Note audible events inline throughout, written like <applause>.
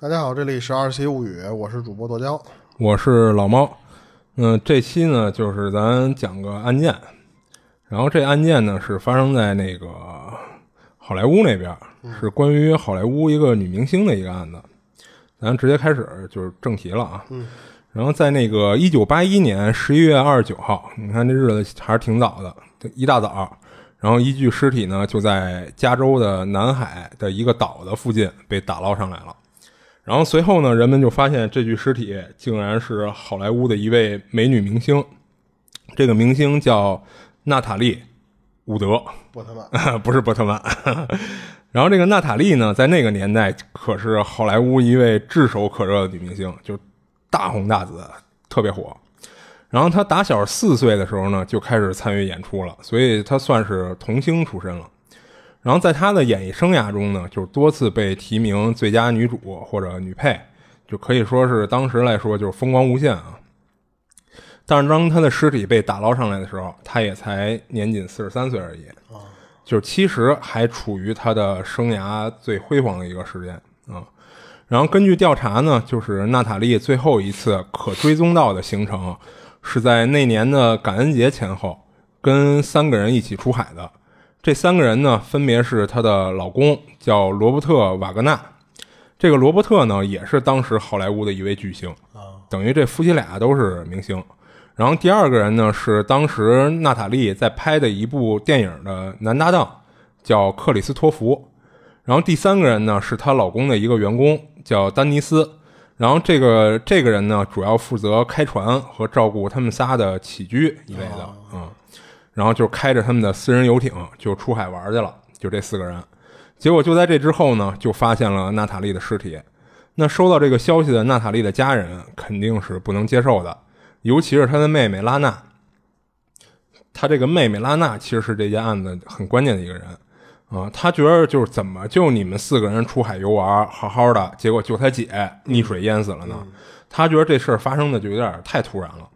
大家好，这里是二七物语，我是主播剁椒。我是老猫，嗯，这期呢就是咱讲个案件，然后这案件呢是发生在那个好莱坞那边，是关于好莱坞一个女明星的一个案子。咱直接开始就是正题了啊。嗯然后在那个一九八一年十一月二十九号，你看这日子还是挺早的，一大早，然后一具尸体呢就在加州的南海的一个岛的附近被打捞上来了。然后随后呢，人们就发现这具尸体竟然是好莱坞的一位美女明星，这个明星叫娜塔莉·伍德，波特曼，<laughs> 不是波特曼。<laughs> 然后这个娜塔莉呢，在那个年代可是好莱坞一位炙手可热的女明星，就大红大紫，特别火。然后她打小四岁的时候呢，就开始参与演出了，所以她算是童星出身了。然后在她的演艺生涯中呢，就是多次被提名最佳女主或者女配，就可以说是当时来说就是风光无限啊。但是当她的尸体被打捞上来的时候，她也才年仅四十三岁而已。就是其实还处于他的生涯最辉煌的一个时间啊。然后根据调查呢，就是娜塔莉最后一次可追踪到的行程是在那年的感恩节前后，跟三个人一起出海的。这三个人呢，分别是她的老公叫罗伯特·瓦格纳，这个罗伯特呢也是当时好莱坞的一位巨星，等于这夫妻俩都是明星。然后第二个人呢是当时娜塔莉在拍的一部电影的男搭档，叫克里斯托弗。然后第三个人呢是她老公的一个员工，叫丹尼斯。然后这个这个人呢主要负责开船和照顾他们仨的起居一类的，嗯。然后就开着他们的私人游艇就出海玩去了，就这四个人。结果就在这之后呢，就发现了娜塔莉的尸体。那收到这个消息的娜塔莉的家人肯定是不能接受的。尤其是她的妹妹拉娜，他这个妹妹拉娜其实是这件案子很关键的一个人啊。他觉得就是怎么就你们四个人出海游玩好好的，结果就他姐溺水淹死了呢？他觉得这事儿发生的就有点太突然了。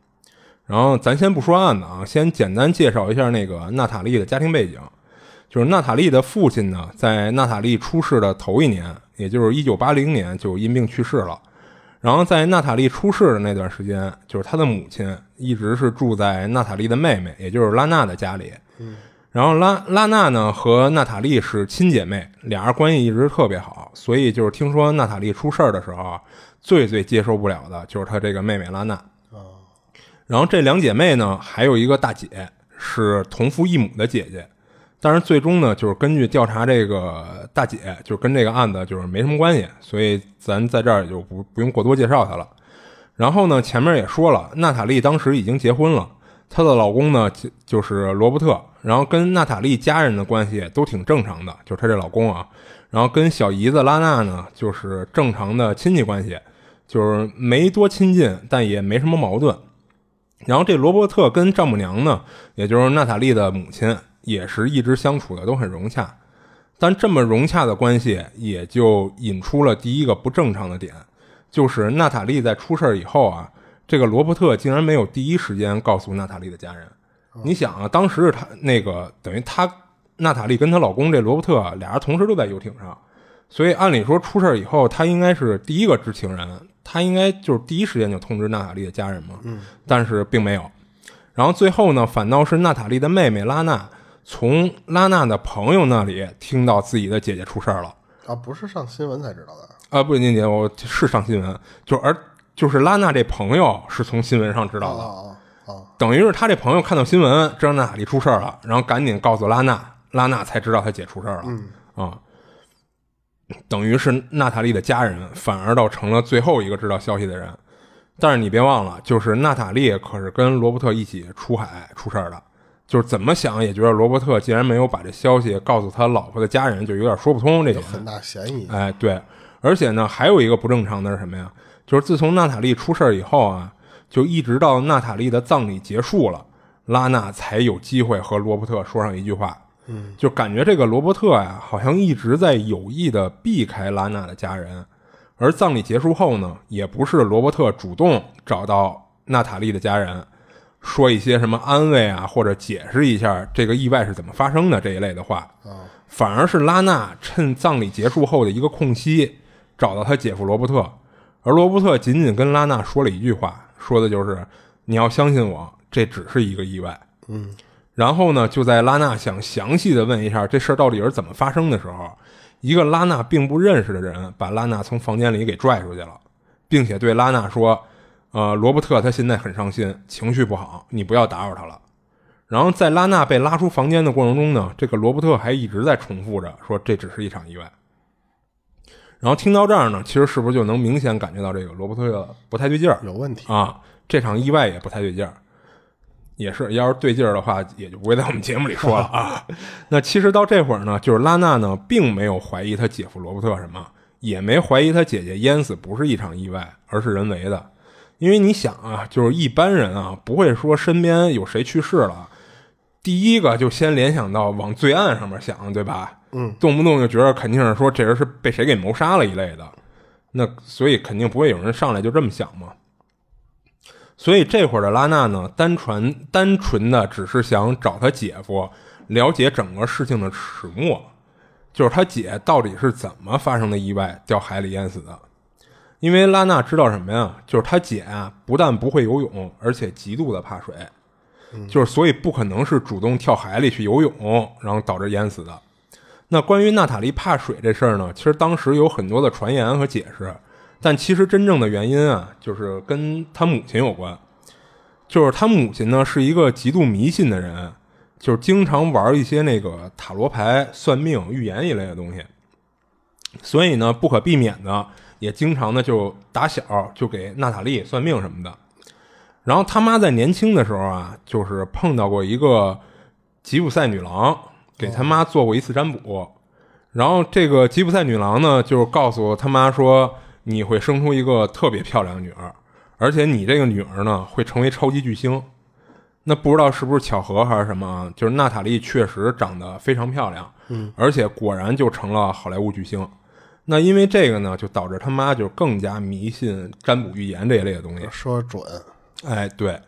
然后咱先不说案子啊，先简单介绍一下那个娜塔莉的家庭背景。就是娜塔莉的父亲呢，在娜塔莉出世的头一年，也就是一九八零年，就因病去世了。然后在娜塔莉出世的那段时间，就是她的母亲一直是住在娜塔莉的妹妹，也就是拉娜的家里。嗯，然后拉拉娜呢和娜塔莉是亲姐妹，俩人关系一直特别好，所以就是听说娜塔莉出事儿的时候啊，最最接受不了的就是她这个妹妹拉娜。然后这两姐妹呢，还有一个大姐是同父异母的姐姐。但是最终呢，就是根据调查，这个大姐就跟这个案子就是没什么关系，所以咱在这儿就不不用过多介绍她了。然后呢，前面也说了，娜塔莉当时已经结婚了，她的老公呢就就是罗伯特，然后跟娜塔莉家人的关系都挺正常的，就是她这老公啊。然后跟小姨子拉娜呢，就是正常的亲戚关系，就是没多亲近，但也没什么矛盾。然后这罗伯特跟丈母娘呢，也就是娜塔莉的母亲。也是一直相处的都很融洽，但这么融洽的关系也就引出了第一个不正常的点，就是娜塔莉在出事以后啊，这个罗伯特竟然没有第一时间告诉娜塔莉的家人。你想啊，当时他那个等于他娜塔莉跟她老公这罗伯特俩人同时都在游艇上，所以按理说出事以后他应该是第一个知情人，他应该就是第一时间就通知娜塔莉的家人嘛。嗯，但是并没有。然后最后呢，反倒是娜塔莉的妹妹拉娜。从拉娜的朋友那里听到自己的姐姐出事儿了啊，不是上新闻才知道的啊，不，宁姐，我是上新闻，就而就是拉娜这朋友是从新闻上知道的等于是他这朋友看到新闻知道娜塔莉出事儿了，然后赶紧告诉拉娜，拉娜才知道他姐出事儿了，嗯啊，等于是娜塔莉的家人反而倒成了最后一个知道消息的人，但是你别忘了，就是娜塔莉可是跟罗伯特一起出海出事儿的。就是怎么想也觉得罗伯特既然没有把这消息告诉他老婆的家人，就有点说不通。这有很大嫌疑。哎，对，而且呢，还有一个不正常的是什么呀？就是自从娜塔莉出事以后啊，就一直到娜塔莉的葬礼结束了，拉娜才有机会和罗伯特说上一句话。嗯，就感觉这个罗伯特呀，好像一直在有意的避开拉娜的家人。而葬礼结束后呢，也不是罗伯特主动找到娜塔莉的家人。说一些什么安慰啊，或者解释一下这个意外是怎么发生的这一类的话，反而是拉娜趁葬礼结束后的一个空隙，找到他姐夫罗伯特，而罗伯特仅仅跟拉娜说了一句话，说的就是你要相信我，这只是一个意外。嗯，然后呢，就在拉娜想详细的问一下这事儿到底是怎么发生的时候，一个拉娜并不认识的人把拉娜从房间里给拽出去了，并且对拉娜说：“呃，罗伯特他现在很伤心，情绪不好，你不要打扰他了。”然后在拉娜被拉出房间的过程中呢，这个罗伯特还一直在重复着说这只是一场意外。然后听到这儿呢，其实是不是就能明显感觉到这个罗伯特不太对劲儿有问题。啊？这场意外也不太对劲儿。也是，要是对劲儿的话，也就不会在我们节目里说了啊。<laughs> 那其实到这会儿呢，就是拉娜呢，并没有怀疑他姐夫罗伯特什么，也没怀疑他姐姐淹死不是一场意外，而是人为的。因为你想啊，就是一般人啊，不会说身边有谁去世了，第一个就先联想到往罪案上面想，对吧？嗯，动不动就觉得肯定是说这人是被谁给谋杀了一类的，那所以肯定不会有人上来就这么想嘛。所以这会儿的拉娜呢，单纯单纯的只是想找他姐夫了解整个事情的始末，就是他姐到底是怎么发生的意外掉海里淹死的。因为拉娜知道什么呀？就是他姐啊，不但不会游泳，而且极度的怕水，就是所以不可能是主动跳海里去游泳，然后导致淹死的。那关于娜塔莉怕水这事儿呢，其实当时有很多的传言和解释，但其实真正的原因啊，就是跟他母亲有关。就是他母亲呢是一个极度迷信的人，就是经常玩一些那个塔罗牌、算命、预言一类的东西，所以呢不可避免的也经常呢就打小就给娜塔莉算命什么的。然后他妈在年轻的时候啊，就是碰到过一个吉普赛女郎，给他妈做过一次占卜。然后这个吉普赛女郎呢，就告诉他妈说，你会生出一个特别漂亮的女儿，而且你这个女儿呢会成为超级巨星。那不知道是不是巧合还是什么啊？就是娜塔莉确实长得非常漂亮，嗯，而且果然就成了好莱坞巨星。那因为这个呢，就导致他妈就更加迷信占卜预言这一类的东西。说准，哎，对，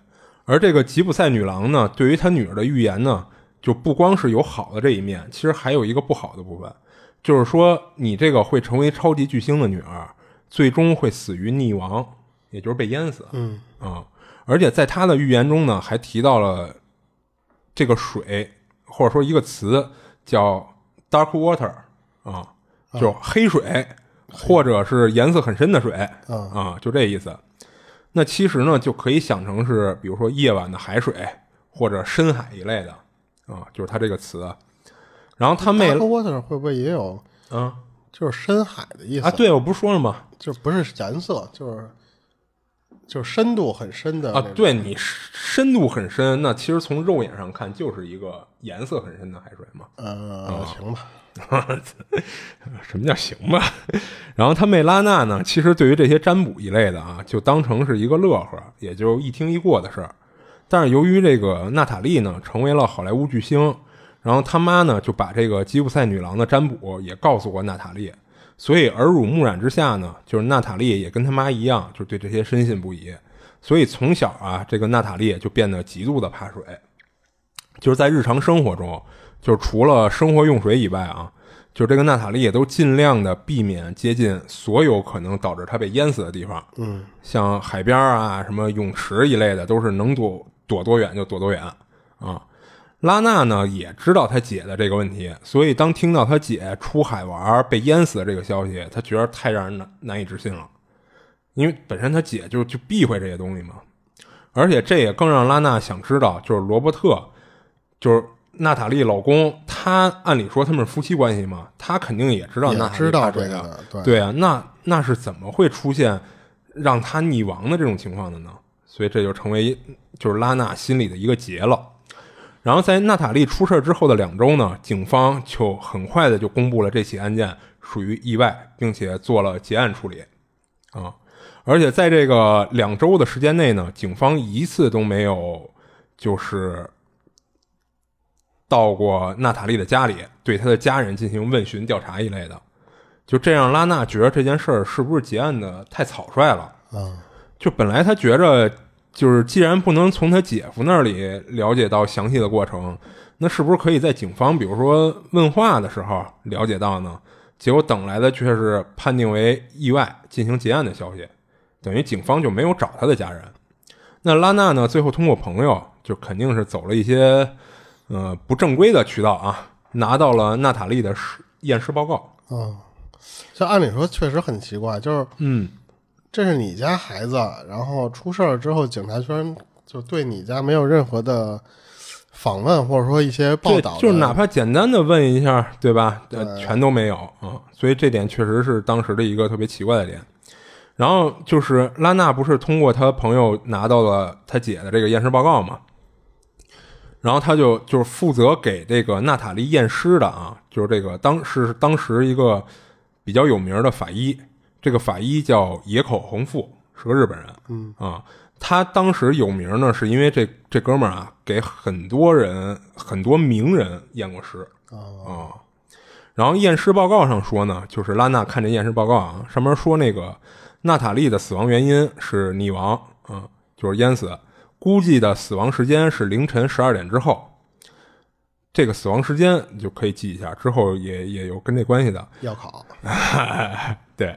而这个吉普赛女郎呢，对于她女儿的预言呢，就不光是有好的这一面，其实还有一个不好的部分，就是说你这个会成为超级巨星的女儿，最终会死于溺亡，也就是被淹死。嗯啊，而且在他的预言中呢，还提到了这个水，或者说一个词叫 dark water 啊，就黑水，或者是颜色很深的水啊啊，就这意思。那其实呢，就可以想成是，比如说夜晚的海水或者深海一类的啊，就是他这个词。然后他妹 Dark water 会不会也有啊就是深海的意思啊，，对我不是说了吗？就不是颜色，就是就是深度很深的啊对你深度很深，那其实从肉眼上看就是一个颜色很深的海水嘛。呃，行吧，<laughs> 什么叫行吧？<laughs> 然后他妹拉娜呢，其实对于这些占卜一类的啊，就当成是一个乐呵，也就一听一过的事儿。但是由于这个娜塔莉呢，成为了好莱坞巨星，然后他妈呢就把这个吉普赛女郎的占卜也告诉过娜塔莉，所以耳濡目染之下呢，就是娜塔莉也跟他妈一样，就对这些深信不疑。所以从小啊，这个娜塔莉就变得极度的怕水，就是在日常生活中，就是除了生活用水以外啊，就这个娜塔莉也都尽量的避免接近所有可能导致她被淹死的地方。嗯，像海边啊、什么泳池一类的，都是能躲躲多远就躲多远啊。拉娜呢也知道他姐的这个问题，所以当听到他姐出海玩被淹死的这个消息，他觉得太让人难难以置信了，因为本身他姐就就避讳这些东西嘛，而且这也更让拉娜想知道，就是罗伯特，就是娜塔莉老公，他按理说他们是夫妻关系嘛，他肯定也知道也娜塔莉知道这个，对对啊，那那是怎么会出现让他溺亡的这种情况的呢？所以这就成为就是拉娜心里的一个结了。然后在娜塔莉出事之后的两周呢，警方就很快的就公布了这起案件属于意外，并且做了结案处理啊。而且在这个两周的时间内呢，警方一次都没有就是到过娜塔莉的家里，对她的家人进行问询调查一类的。就这让拉娜觉得这件事儿是不是结案的太草率了？啊，就本来他觉着，就是既然不能从他姐夫那里了解到详细的过程，那是不是可以在警方比如说问话的时候了解到呢？结果等来的却是判定为意外进行结案的消息，等于警方就没有找他的家人。那拉娜呢？最后通过朋友，就肯定是走了一些呃不正规的渠道啊，拿到了娜塔莉的尸验尸报告。嗯，这按理说确实很奇怪，就是嗯，这是你家孩子，然后出事儿之后，警察居然就对你家没有任何的访问，或者说一些报，道，就是哪怕简单的问一下，对吧？全都没有啊，所以这点确实是当时的一个特别奇怪的点。然后就是拉娜不是通过他朋友拿到了他姐的这个验尸报告嘛，然后他就就是负责给这个娜塔莉验尸的啊，就是这个当是当时一个比较有名的法医，这个法医叫野口弘富，是个日本人，嗯。啊，他当时有名呢，是因为这这哥们儿啊给很多人很多名人验过尸。啊。然后验尸报告上说呢，就是拉娜看这验尸报告啊，上面说那个娜塔莉的死亡原因是溺亡，嗯，就是淹死，估计的死亡时间是凌晨十二点之后。这个死亡时间你就可以记一下，之后也也有跟这关系的。要考，<laughs> 对，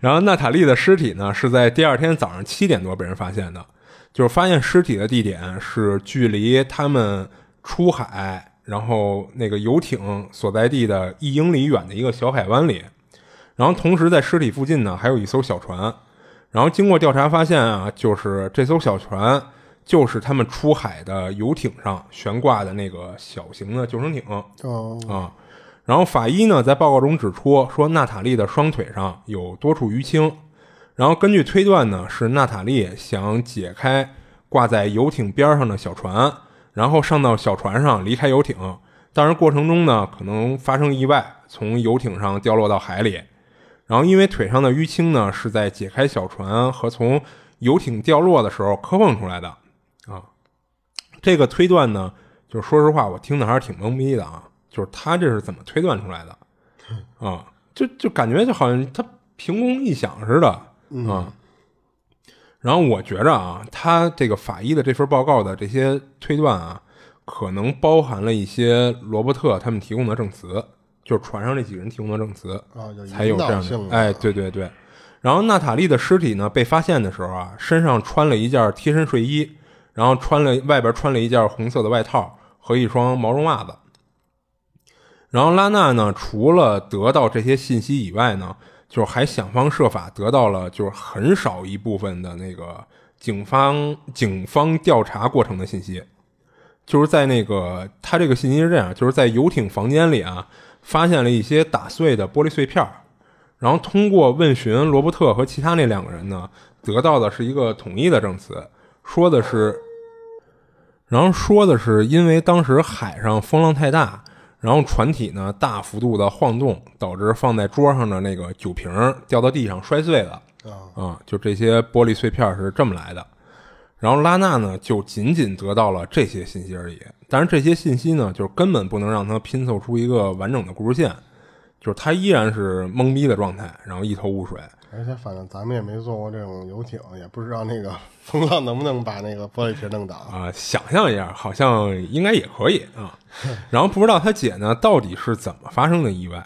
然后娜塔莉的尸体呢是在第二天早上七点多被人发现的，就是发现尸体的地点是距离他们出海，然后那个游艇所在地的一英里远的一个小海湾里。然后同时在尸体附近呢还有一艘小船，然后经过调查发现啊，就是这艘小船就是他们出海的游艇上悬挂的那个小型的救生艇。哦，啊。然后法医呢在报告中指出说，娜塔莉的双腿上有多处淤青，然后根据推断呢，是娜塔莉想解开挂在游艇边上的小船，然后上到小船上离开游艇，但是过程中呢可能发生意外，从游艇上掉落到海里。然后因为腿上的淤青呢是在解开小船和从游艇掉落的时候磕碰出来的啊。这个推断呢，就是说实话，我听的还是挺懵逼的啊。就是他这是怎么推断出来的啊？就就感觉就好像他凭空臆想似的啊。然后我觉着啊，他这个法医的这份报告的这些推断啊，可能包含了一些罗伯特他们提供的证词，就是船上这几个人提供的证词。才有这样的，哎，对对对。然后娜塔莉的尸体呢被发现的时候啊，身上穿了一件贴身睡衣，然后穿了外边穿了一件红色的外套和一双毛绒袜子。然后拉娜呢，除了得到这些信息以外呢，就是还想方设法得到了就是很少一部分的那个警方警方调查过程的信息。就是在那个他这个信息是这样，就是在游艇房间里啊，发现了一些打碎的玻璃碎片，然后通过问询罗伯特和其他那两个人呢，得到的是一个统一的证词，说的是，然后说的是因为当时海上风浪太大，然后船体呢大幅度的晃动，导致放在桌上的那个酒瓶儿掉到地上摔碎了。啊、就这些玻璃碎片是这么来的。然后拉娜呢，就仅仅得到了这些信息而已。但是这些信息呢，就是根本不能让他拼凑出一个完整的故事线，就是他依然是懵逼的状态，然后一头雾水。而且反正咱们也没坐过这种游艇，也不知道那个 <laughs> 风浪能不能把那个玻璃瓶弄倒。啊、想象一下，好像应该也可以啊。<laughs> 然后不知道他姐呢到底是怎么发生的意外。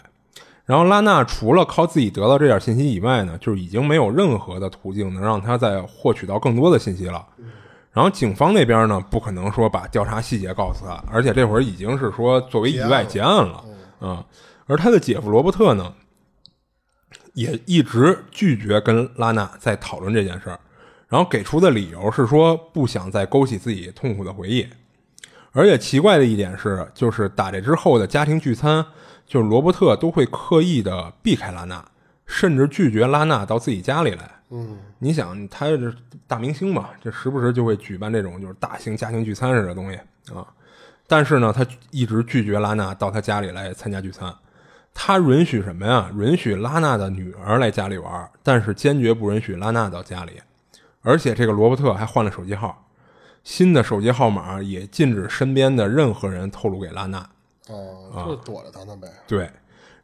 然后拉娜除了靠自己得到这点信息以外呢，就是已经没有任何的途径能让他再获取到更多的信息了。然后警方那边呢，不可能说把调查细节告诉他，而且这会儿已经是说作为意外结案了，啊、而他的姐夫罗伯特呢，也一直拒绝跟拉娜再讨论这件事儿，然后给出的理由是说不想再勾起自己痛苦的回忆。而且奇怪的一点是，就是打这之后的家庭聚餐，就是罗伯特都会刻意的避开拉娜，甚至拒绝拉娜到自己家里来。嗯，你想，他这大明星嘛，这时不时就会举办这种就是大型家庭聚餐似的东西啊。但是呢，他一直拒绝拉娜到他家里来参加聚餐。他允许什么呀？允许拉娜的女儿来家里玩，但是坚决不允许拉娜到家里。而且这个罗伯特还换了手机号，新的手机号码也禁止身边的任何人透露给拉娜。哦，啊就躲着他呢呗。对，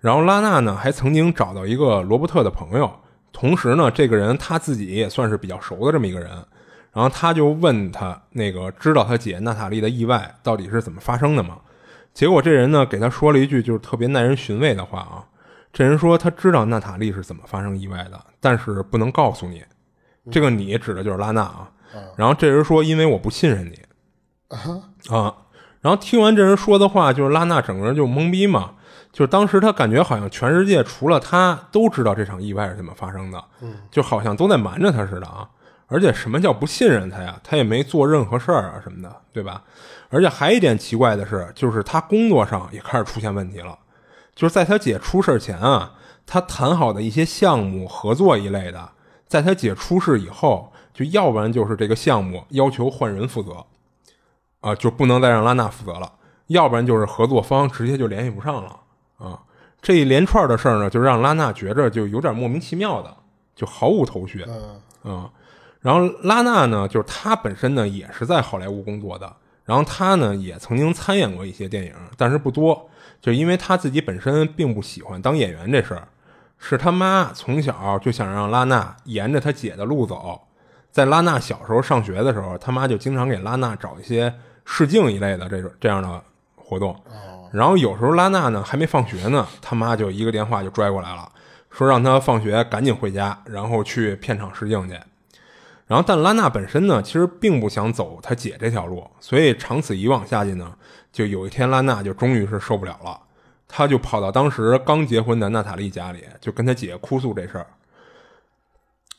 然后拉娜呢还曾经找到一个罗伯特的朋友，同时呢，这个人他自己也算是比较熟的这么一个人，然后他就问他那个知道他姐娜塔莉的意外到底是怎么发生的吗？结果这人呢给他说了一句就是特别耐人寻味的话啊，这人说他知道娜塔莉是怎么发生意外的，但是不能告诉你。这个你指的就是拉娜啊。然后这人说，因为我不信任你啊。然后听完这人说的话，就是拉娜整个人就懵逼嘛。就是当时他感觉好像全世界除了他都知道这场意外是怎么发生的，就好像都在瞒着他似的啊。而且什么叫不信任他呀？他也没做任何事儿啊什么的，对吧？而且还一点奇怪的是，就是他工作上也开始出现问题了。就是在他姐出事前啊，他谈好的一些项目合作一类的，在他姐出事以后，就要不然就是这个项目要求换人负责，啊，就不能再让拉娜负责了；要不然就是合作方直接就联系不上了啊。这一连串的事儿呢，就让拉娜觉着就有点莫名其妙的，就毫无头绪啊。然后拉娜呢，就是她本身呢也是在好莱坞工作的，然后她呢也曾经参演过一些电影，但是不多，就因为她自己本身并不喜欢当演员这事儿，是他妈从小就想让拉娜沿着她姐的路走，在拉娜小时候上学的时候，她妈就经常给拉娜找一些试镜一类的这种这样的活动，然后有时候拉娜呢还没放学呢，她妈就一个电话就拽过来了，说让她放学赶紧回家，然后去片场试镜去。然后，但拉娜本身呢，其实并不想走她姐这条路，所以长此以往下去呢，就有一天拉娜就终于是受不了了，她就跑到当时刚结婚的娜塔莉家里，就跟她姐哭诉这事儿。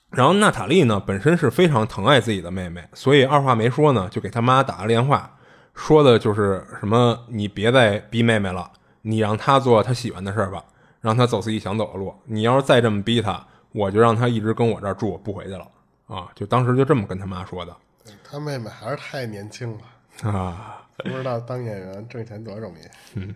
然后娜塔莉呢，本身是非常疼爱自己的妹妹，所以二话没说呢，就给她妈打了电话，说的就是什么：“你别再逼妹妹了，你让她做她喜欢的事儿吧，让她走自己想走的路。你要是再这么逼她，我就让她一直跟我这儿住，不回去了。”啊，就当时就这么跟他妈说的。他妹妹还是太年轻了啊，不知道当演员挣钱多容易。嗯，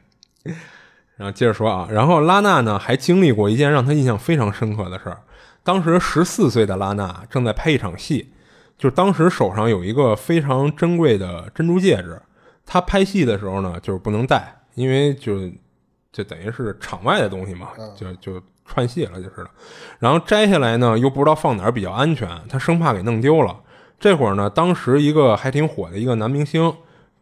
然后接着说啊，然后拉娜呢还经历过一件让他印象非常深刻的事儿。当时十四岁的拉娜正在拍一场戏，就当时手上有一个非常珍贵的珍珠戒指。她拍戏的时候呢，就是不能戴，因为就就等于是场外的东西嘛，就就。串戏了就是了，然后摘下来呢，又不知道放哪儿比较安全，他生怕给弄丢了。这会儿呢，当时一个还挺火的一个男明星，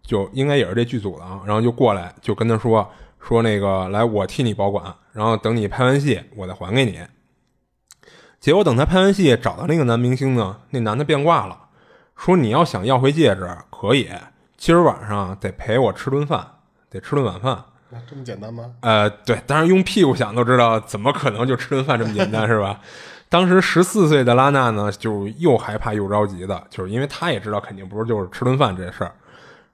就应该也是这剧组的啊，然后就过来就跟他说说那个来，我替你保管，然后等你拍完戏，我再还给你。结果等他拍完戏找到那个男明星呢，那男的变卦了，说你要想要回戒指可以，今儿晚上得陪我吃顿饭，得吃顿晚饭。这么简单吗？呃，对，当然用屁股想都知道，怎么可能就吃顿饭这么简单是吧？<laughs> 当时十四岁的拉娜呢，就又害怕又着急的，就是因为她也知道肯定不是就是吃顿饭这事儿，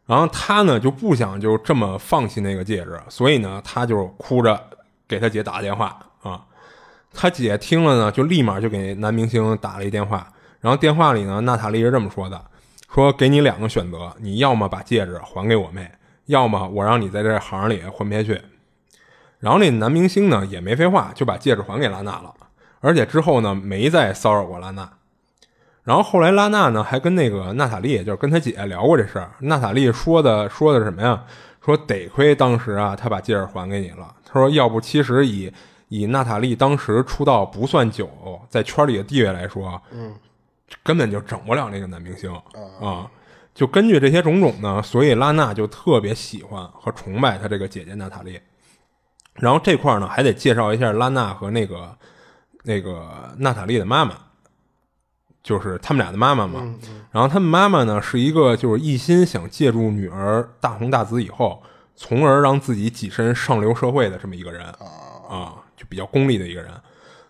然后她呢就不想就这么放弃那个戒指，所以呢，她就哭着给她姐打了电话啊。她姐听了呢，就立马就给男明星打了一电话，然后电话里呢，娜塔莉是这么说的：说给你两个选择，你要么把戒指还给我妹。要么我让你在这行里混不下去，然后那男明星呢也没废话，就把戒指还给拉娜了，而且之后呢没再骚扰过拉娜。然后后来拉娜呢还跟那个娜塔莉，就是跟她姐聊过这事儿。娜塔莉说的说的什么呀？说得亏当时啊她把戒指还给你了。她说要不其实以以娜塔莉当时出道不算久，在圈里的地位来说，嗯，根本就整不了那个男明星啊。就根据这些种种呢，所以拉娜就特别喜欢和崇拜她这个姐姐娜塔莉。然后这块呢，还得介绍一下拉娜和那个那个娜塔莉的妈妈，就是他们俩的妈妈嘛。然后他们妈妈呢，是一个就是一心想借助女儿大红大紫以后，从而让自己跻身上流社会的这么一个人啊，就比较功利的一个人。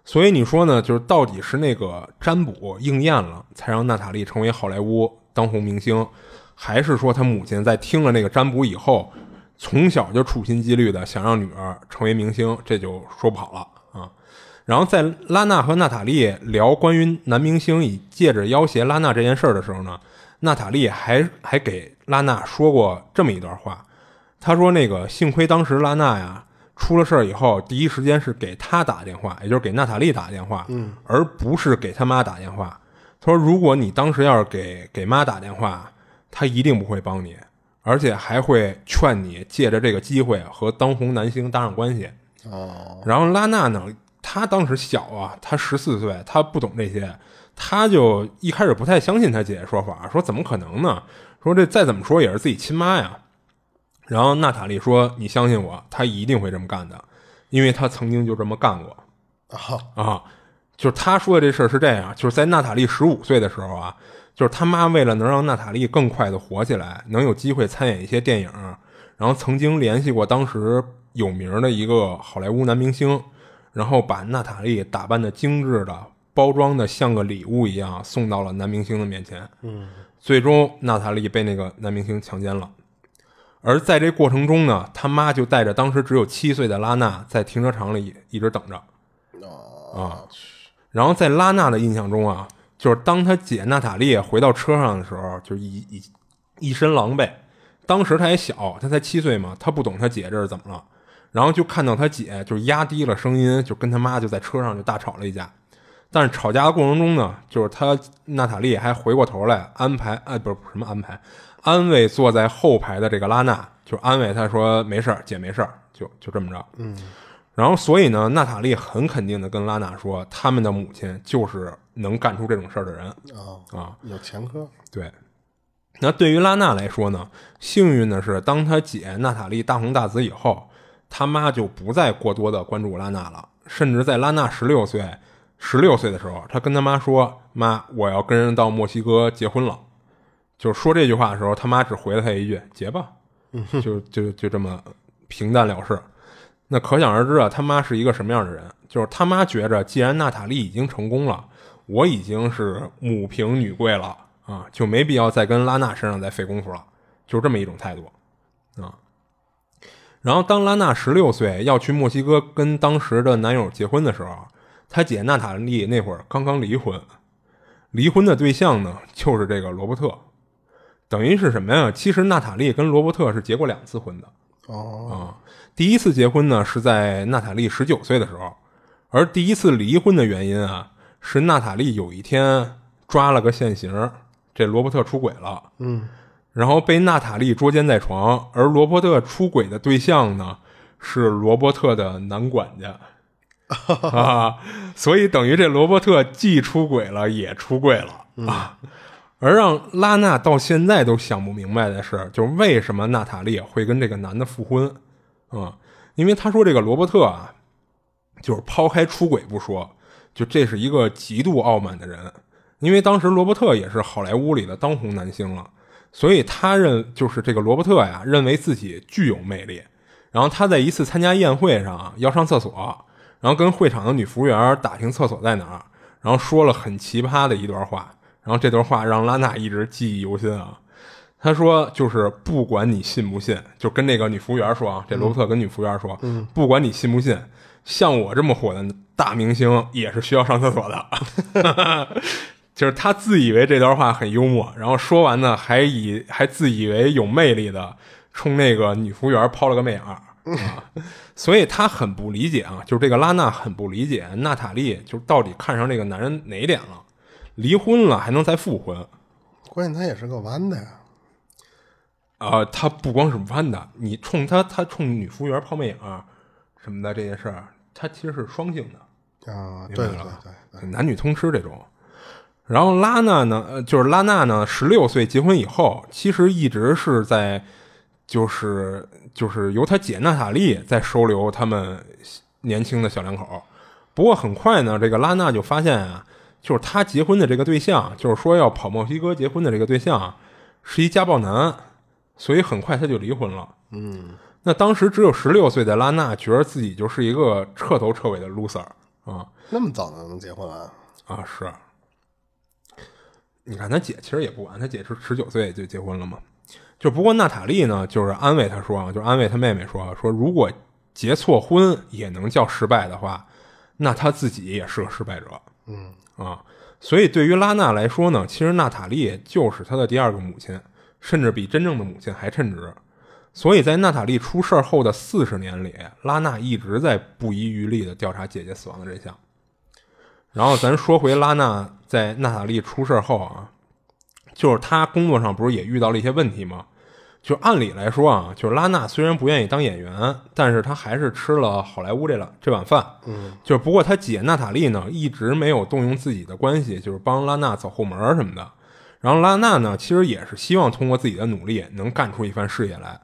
所以你说呢，就是到底是那个占卜应验了，才让娜塔莉成为好莱坞？当红明星，还是说他母亲在听了那个占卜以后，从小就处心积虑的想让女儿成为明星，这就说不好了啊。然后在拉娜和娜塔莉聊关于男明星以戒指要挟拉娜这件事儿的时候呢，娜塔莉还还给拉娜说过这么一段话，她说：“那个幸亏当时拉娜呀出了事儿以后，第一时间是给她打电话，也就是给娜塔莉打电话，嗯，而不是给他妈打电话。”他说：“如果你当时要是给给妈打电话，他一定不会帮你，而且还会劝你借着这个机会和当红男星搭上关系。”哦。然后拉娜呢，她当时小啊，她十四岁，她不懂这些，她就一开始不太相信她姐姐说法，说怎么可能呢？说这再怎么说也是自己亲妈呀。然后娜塔莉说：“你相信我，她一定会这么干的。”因为她曾经就这么干过啊啊。就是他说的这事儿是这样，就是在娜塔莉十五岁的时候啊，就是他妈为了能让娜塔莉更快的火起来，能有机会参演一些电影，然后曾经联系过当时有名的一个好莱坞男明星，然后把娜塔莉打扮的精致的，包装的像个礼物一样送到了男明星的面前。嗯，最终娜塔莉被那个男明星强奸了。而在这过程中呢，他妈就带着当时只有七岁的拉娜在停车场里一直等着。啊，然后在拉娜的印象中啊，就是当他姐娜塔莉回到车上的时候，就一一一身狼狈。当时他也小，他才七岁嘛，他不懂他姐这是怎么了。然后就看到他姐就压低了声音，就跟他妈就在车上就大吵了一架。但是吵架的过程中呢，就是他娜塔莉还回过头来安排，呃，不是什么安排，安慰坐在后排的这个拉娜，就安慰她说没事儿，姐没事儿，就就这么着。嗯，然后所以呢，娜塔莉很肯定的跟拉娜说，他们的母亲就是能干出这种事儿的人啊啊。有前科，对，那对于拉娜来说呢，幸运的是，当她姐娜塔莉大红大紫以后，她妈就不再过多的关注拉娜了，甚至在拉娜十六岁。十六岁的时候，她跟她妈说：“妈，我要跟人到墨西哥结婚了。”就是说这句话的时候，他妈只回了他一句：“结吧。”就就就这么平淡了事。那可想而知啊，他妈是一个什么样的人？就是他妈觉着，既然娜塔莉已经成功了，我已经是母凭女贵了啊，就没必要再跟拉娜身上再费功夫了，就是这么一种态度啊。然后，当拉娜十六岁要去墨西哥跟当时的男友结婚的时候。她姐娜塔莉那会儿刚刚离婚，离婚的对象呢就是这个罗伯特，等于是什么呀？其实娜塔莉跟罗伯特是结过两次婚的哦啊。第一次结婚呢是在娜塔莉十九岁的时候，而第一次离婚的原因啊是娜塔莉有一天抓了个现行，这罗伯特出轨了，嗯，然后被娜塔莉捉奸在床，而罗伯特出轨的对象呢是罗伯特的男管家。<laughs> 啊，所以等于这罗伯特既出轨了，也出柜了啊。而让拉娜到现在都想不明白的是，就是为什么娜塔莉会跟这个男的复婚嗯？因为他说这个罗伯特啊，就是抛开出轨不说，就这是一个极度傲慢的人。因为当时罗伯特也是好莱坞里的当红男星了，所以他认就是这个罗伯特呀，认为自己具有魅力。然后他在一次参加宴会上要上厕所。然后跟会场的女服务员打听厕所在哪儿，然后说了很奇葩的一段话，然后这段话让拉娜一直记忆犹新啊。他说：“就是不管你信不信，就跟那个女服务员说啊，这罗伯特跟女服务员说，不管你信不信，像我这么火的大明星也是需要上厕所的。<laughs> 就是他自以为这段话很幽默，然后说完呢，还以还自以为有魅力的冲那个女服务员抛了个媚眼。”啊，所以他很不理解啊，就是这个拉娜很不理解娜塔莉，就是到底看上这个男人哪点了？离婚了还能再复婚？关键他也是个弯的呀。啊，他不光是弯的，你冲他，他冲女服务员抛媚眼什么的这些事儿，他其实是双性的啊，对对对，男女通吃这种。然后拉娜呢，呃，就是拉娜呢，十六岁结婚以后，其实一直是在。就是就是由他姐娜塔莉在收留他们年轻的小两口，不过很快呢，这个拉娜就发现啊，就是他结婚的这个对象，就是说要跑墨西哥结婚的这个对象，是一家暴男，所以很快他就离婚了。嗯，那当时只有十六岁的拉娜觉得自己就是一个彻头彻尾的 loser 啊，那么早就能结婚啊？啊，是，你看他姐其实也不晚，他姐是十九岁就结婚了嘛。就不过娜塔莉呢，就是安慰他说啊，就安慰他妹妹说说，如果结错婚也能叫失败的话，那他自己也是个失败者。嗯啊，所以对于拉娜来说呢，其实娜塔莉就是他的第二个母亲，甚至比真正的母亲还称职。所以在娜塔莉出事后的四十年里，拉娜一直在不遗余力的调查姐姐死亡的真相。然后咱说回拉娜在娜塔莉出事后啊。就是她工作上不是也遇到了一些问题吗？就按理来说啊，就是拉娜虽然不愿意当演员，但是她还是吃了好莱坞这了这碗饭。嗯，就是不过她姐娜塔莉呢，一直没有动用自己的关系，就是帮拉娜走后门什么的。然后拉娜呢，其实也是希望通过自己的努力能干出一番事业来。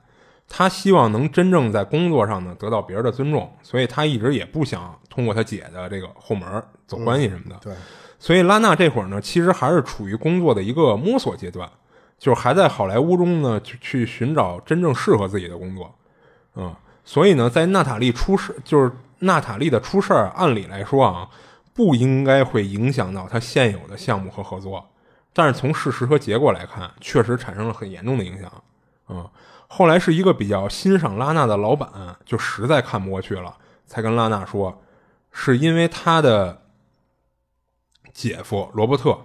他希望能真正在工作上呢得到别人的尊重，所以他一直也不想通过他姐的这个后门走关系什么的。对，所以拉娜这会儿呢，其实还是处于工作的一个摸索阶段，就是还在好莱坞中呢去去寻找真正适合自己的工作。嗯，所以呢，在娜塔莉出事，就是娜塔莉的出事儿，按理来说啊，不应该会影响到他现有的项目和合作。但是从事实和结果来看，确实产生了很严重的影响。嗯，后来是一个比较欣赏拉娜的老板，就实在看不过去了，才跟拉娜说，是因为他的姐夫罗伯特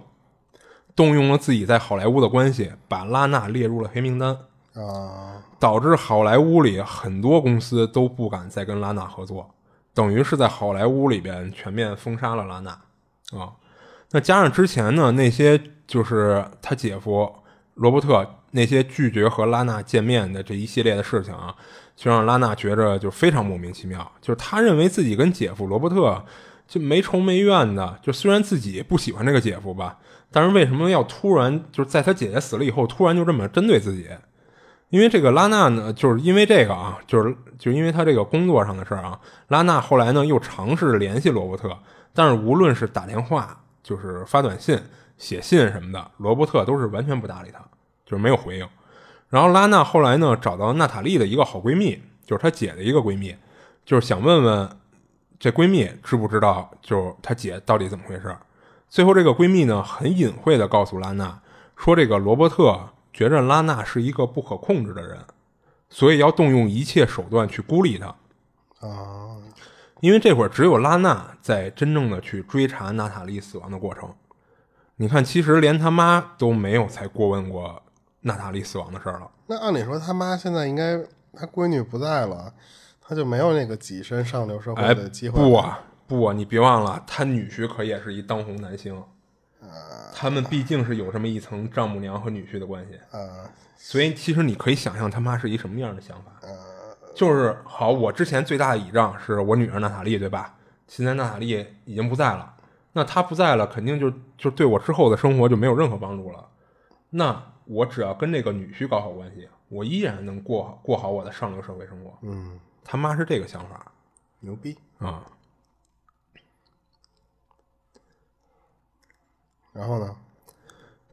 动用了自己在好莱坞的关系，把拉娜列入了黑名单。啊，导致好莱坞里很多公司都不敢再跟拉娜合作，等于是在好莱坞里边全面封杀了拉娜啊。那加上之前呢，那些就是他姐夫罗伯特那些拒绝和拉娜见面的这一系列的事情啊，就让拉娜觉着就非常莫名其妙。就是他认为自己跟姐夫罗伯特就没仇没怨的，就虽然自己不喜欢这个姐夫吧，但是为什么要突然就是在他姐姐死了以后，突然就这么针对自己？因为这个拉娜呢，就是因为这个啊，就是就因为他这个工作上的事儿啊，拉娜后来呢又尝试联系罗伯特，但是无论是打电话，就是发短信、写信什么的，罗伯特都是完全不搭理他，就是没有回应。然后拉娜后来呢找到娜塔莉的一个好闺蜜，就是她姐的一个闺蜜，就是想问问这闺蜜知不知道，就是她姐到底怎么回事。最后这个闺蜜呢很隐晦的告诉拉娜说，这个罗伯特。觉着拉娜是一个不可控制的人，所以要动用一切手段去孤立她啊。因为这会儿只有拉娜在真正的去追查娜塔莉死亡的过程。你看，其实连他妈都没有才过问过娜塔莉死亡的事儿了。那按理说，他妈现在应该他闺女不在了，他就没有那个跻身上流社会的机会。不啊，不啊，你别忘了，他女婿可也是一当红男星。他们毕竟是有这么一层丈母娘和女婿的关系，啊，所以其实你可以想象他妈是一什么样的想法。就是好，我之前最大的倚仗是我女儿娜塔莉，对吧？现在娜塔莉已经不在了，那他不在了，肯定就就对我之后的生活就没有任何帮助了。那我只要跟这个女婿搞好关系，我依然能过好过好我的上流社会生活。嗯，他妈是这个想法，牛逼啊！然后呢？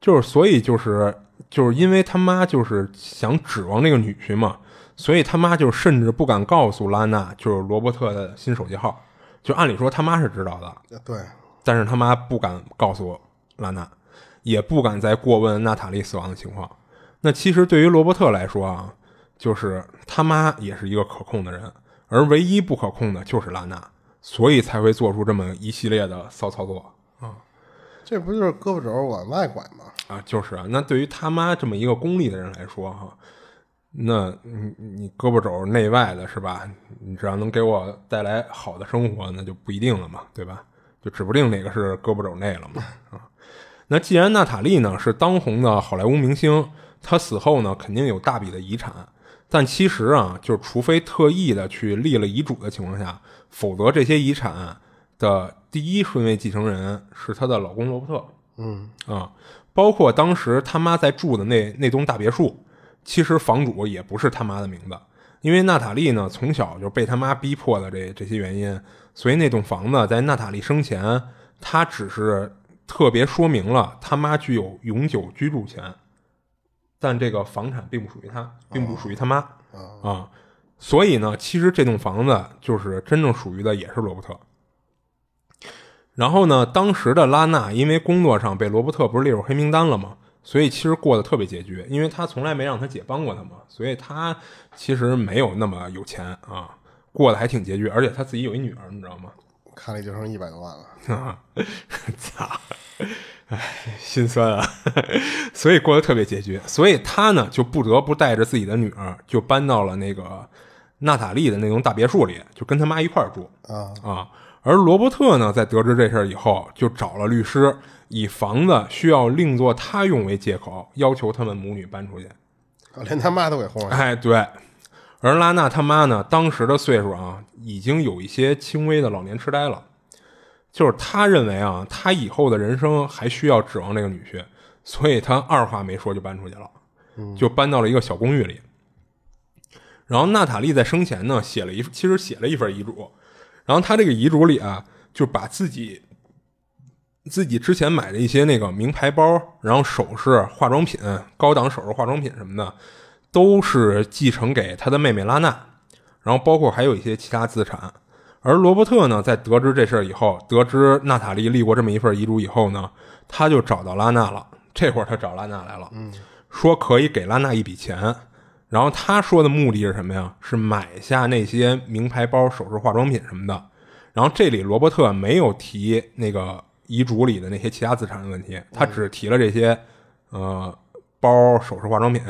就是所以就是就是因为他妈就是想指望这个女婿嘛，所以他妈就甚至不敢告诉拉娜，就是罗伯特的新手机号。就按理说他妈是知道的，对，但是他妈不敢告诉拉娜，也不敢再过问娜塔莉死亡的情况。那其实对于罗伯特来说啊，就是他妈也是一个可控的人，而唯一不可控的就是拉娜，所以才会做出这么一系列的骚操作啊。这不就是胳膊肘往外拐吗？啊，就是啊。那对于他妈这么一个功利的人来说，哈，那你你胳膊肘内外的是吧？你只要能给我带来好的生活，那就不一定了嘛，对吧？就指不定哪个是胳膊肘内了嘛。啊，那既然娜塔莉呢是当红的好莱坞明星，她死后呢肯定有大笔的遗产，但其实啊，就除非特意的去立了遗嘱的情况下，否则这些遗产的。第一顺位继承人是她的老公罗伯特，嗯啊，包括当时他妈在住的那那栋大别墅，其实房主也不是他妈的名字，因为娜塔莉呢从小就被他妈逼迫的这这些原因，所以那栋房子在娜塔莉生前，他只是特别说明了他妈具有永久居住权，但这个房产并不属于他，并不属于他妈啊，所以呢，其实这栋房子就是真正属于的也是罗伯特。然后呢，当时的拉娜因为工作上被罗伯特不是列入黑名单了吗？所以其实过得特别拮据，因为他从来没让他姐帮过他嘛，所以他其实没有那么有钱啊，过得还挺拮据。而且他自己有一女儿，你知道吗？<laughs> 看了就剩一百多万了啊！<laughs> 操，哎，心酸啊！<laughs> 所以过得特别拮据，所以他呢就不得不带着自己的女儿，就搬到了那个娜塔莉的那栋大别墅里，就跟他妈一块儿住啊啊。而罗伯特呢，在得知这事儿以后，就找了律师，以房子需要另作他用为借口，要求他们母女搬出去。连他妈都给轰了。哎，对。而拉娜他妈呢，当时的岁数啊，已经有一些轻微的老年痴呆了。就是他认为啊，他以后的人生还需要指望这个女婿，所以他二话没说就搬出去了，就搬到了一个小公寓里。然后娜塔莉在生前呢写了一，其实写了一份遗嘱，然后他这个遗嘱里啊，就把自己自己之前买的一些那个名牌包，然后首饰、化妆品、高档首饰、化妆品什么的，都是继承给他的妹妹拉娜，然后包括还有一些其他资产。而罗伯特呢，在得知这事儿以后，得知娜塔莉立过这么一份遗嘱以后呢，他就找到拉娜了。这会儿他找拉娜来了，说可以给拉娜一笔钱。然后他说的目的是什么呀？是买下那些名牌包、首饰、化妆品什么的。然后这里罗伯特没有提那个遗嘱里的那些其他资产的问题，他只提了这些呃包、首饰、化妆品。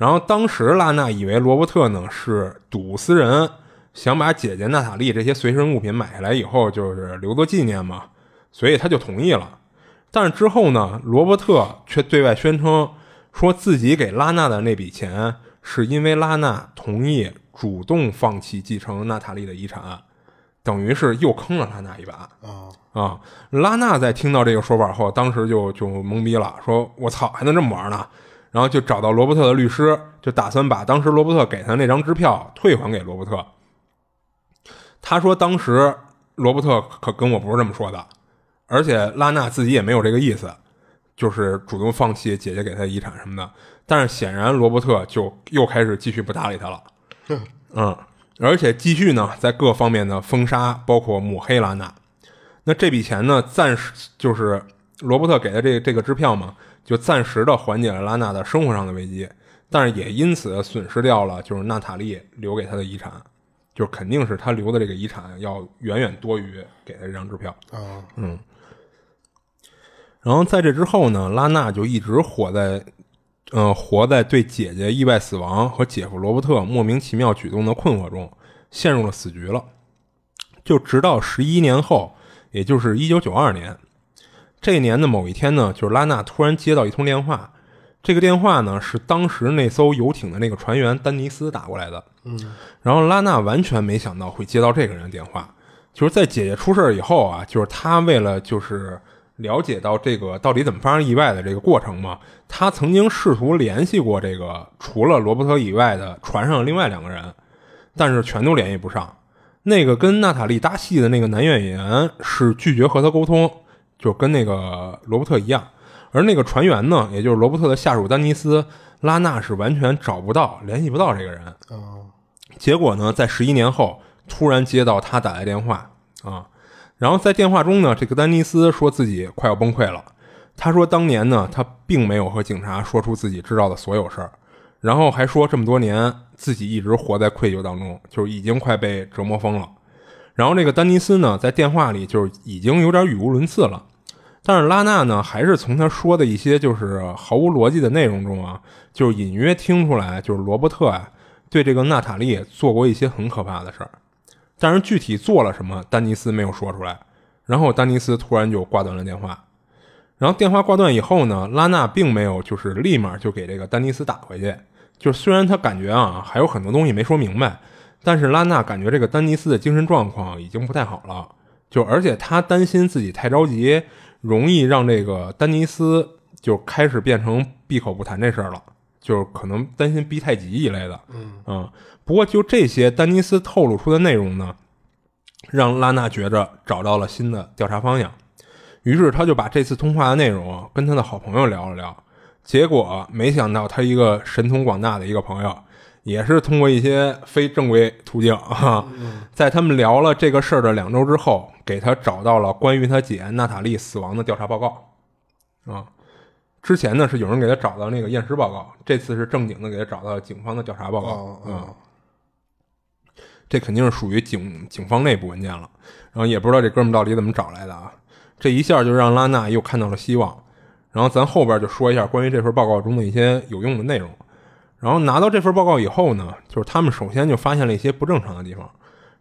然后当时拉娜以为罗伯特呢是赌私人，想把姐姐娜塔莉这些随身物品买下来以后就是留作纪念嘛，所以他就同意了。但是之后呢，罗伯特却对外宣称说自己给拉娜的那笔钱。是因为拉娜同意主动放弃继承娜塔莉的遗产，等于是又坑了拉娜一把啊啊！拉娜在听到这个说法后，当时就就懵逼了，说：“我操，还能这么玩呢？”然后就找到罗伯特的律师，就打算把当时罗伯特给他那张支票退还给罗伯特。他说：“当时罗伯特可跟我不是这么说的，而且拉娜自己也没有这个意思，就是主动放弃姐姐给他的遗产什么的。”但是显然，罗伯特就又开始继续不搭理他了，<laughs> 嗯，而且继续呢，在各方面的封杀，包括抹黑拉娜。那这笔钱呢，暂时就是罗伯特给的这这个支票嘛，就暂时的缓解了拉娜的生活上的危机，但是也因此损失掉了就是娜塔莉留给他的遗产，就是肯定是他留的这个遗产要远远多于给他这张支票啊，嗯。然后在这之后呢，拉娜就一直活在。嗯，活在对姐姐意外死亡和姐夫罗伯特莫名其妙举动的困惑中，陷入了死局了。就直到十一年后，也就是一九九二年，这年的某一天呢，就是拉娜突然接到一通电话。这个电话呢，是当时那艘游艇的那个船员丹尼斯打过来的。嗯，然后拉娜完全没想到会接到这个人的电话，就是在姐姐出事以后啊，就是他为了就是。了解到这个到底怎么发生意外的这个过程嘛？他曾经试图联系过这个除了罗伯特以外的船上另外两个人，但是全都联系不上。那个跟娜塔莉搭戏的那个男演员是拒绝和他沟通，就跟那个罗伯特一样。而那个船员呢，也就是罗伯特的下属丹尼斯拉纳是完全找不到、联系不到这个人。结果呢，在十一年后突然接到他打来电话啊。然后在电话中呢，这个丹尼斯说自己快要崩溃了。他说当年呢，他并没有和警察说出自己知道的所有事儿，然后还说这么多年自己一直活在愧疚当中，就是已经快被折磨疯了。然后这个丹尼斯呢，在电话里就是已经有点语无伦次了。但是拉娜呢，还是从他说的一些就是毫无逻辑的内容中啊，就是隐约听出来，就是罗伯特啊对这个娜塔莉做过一些很可怕的事儿。但是具体做了什么，丹尼斯没有说出来。然后丹尼斯突然就挂断了电话。然后电话挂断以后呢，拉娜并没有就是立马就给这个丹尼斯打回去。就虽然他感觉啊还有很多东西没说明白，但是拉娜感觉这个丹尼斯的精神状况已经不太好了。就而且他担心自己太着急，容易让这个丹尼斯就开始变成闭口不谈这事儿了。就是可能担心逼太急一类的。嗯不过，就这些，丹尼斯透露出的内容呢，让拉娜觉着找到了新的调查方向。于是，他就把这次通话的内容跟他的好朋友聊了聊。结果，没想到他一个神通广大的一个朋友，也是通过一些非正规途径 <laughs> 啊，在他们聊了这个事儿的两周之后，给他找到了关于他姐娜塔莉死亡的调查报告。啊，之前呢是有人给他找到那个验尸报告，这次是正经的给他找到警方的调查报告。嗯。这肯定是属于警警方内部文件了，然后也不知道这哥们到底怎么找来的啊！这一下就让拉娜又看到了希望。然后咱后边就说一下关于这份报告中的一些有用的内容。然后拿到这份报告以后呢，就是他们首先就发现了一些不正常的地方，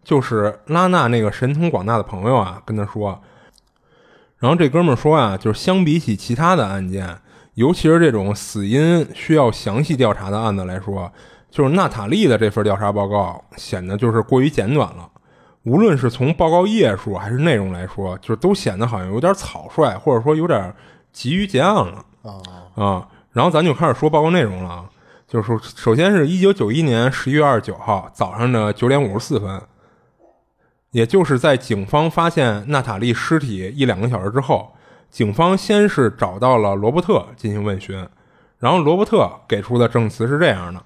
就是拉娜那个神通广大的朋友啊跟他说，然后这哥们说啊，就是相比起其他的案件，尤其是这种死因需要详细调查的案子来说。就是娜塔莉的这份调查报告显得就是过于简短了，无论是从报告页数还是内容来说，就是都显得好像有点草率，或者说有点急于结案了啊啊！然后咱就开始说报告内容了，就是说首先是一九九一年十一月二十九号早上的九点五十四分，也就是在警方发现娜塔莉尸体一两个小时之后，警方先是找到了罗伯特进行问询，然后罗伯特给出的证词是这样的，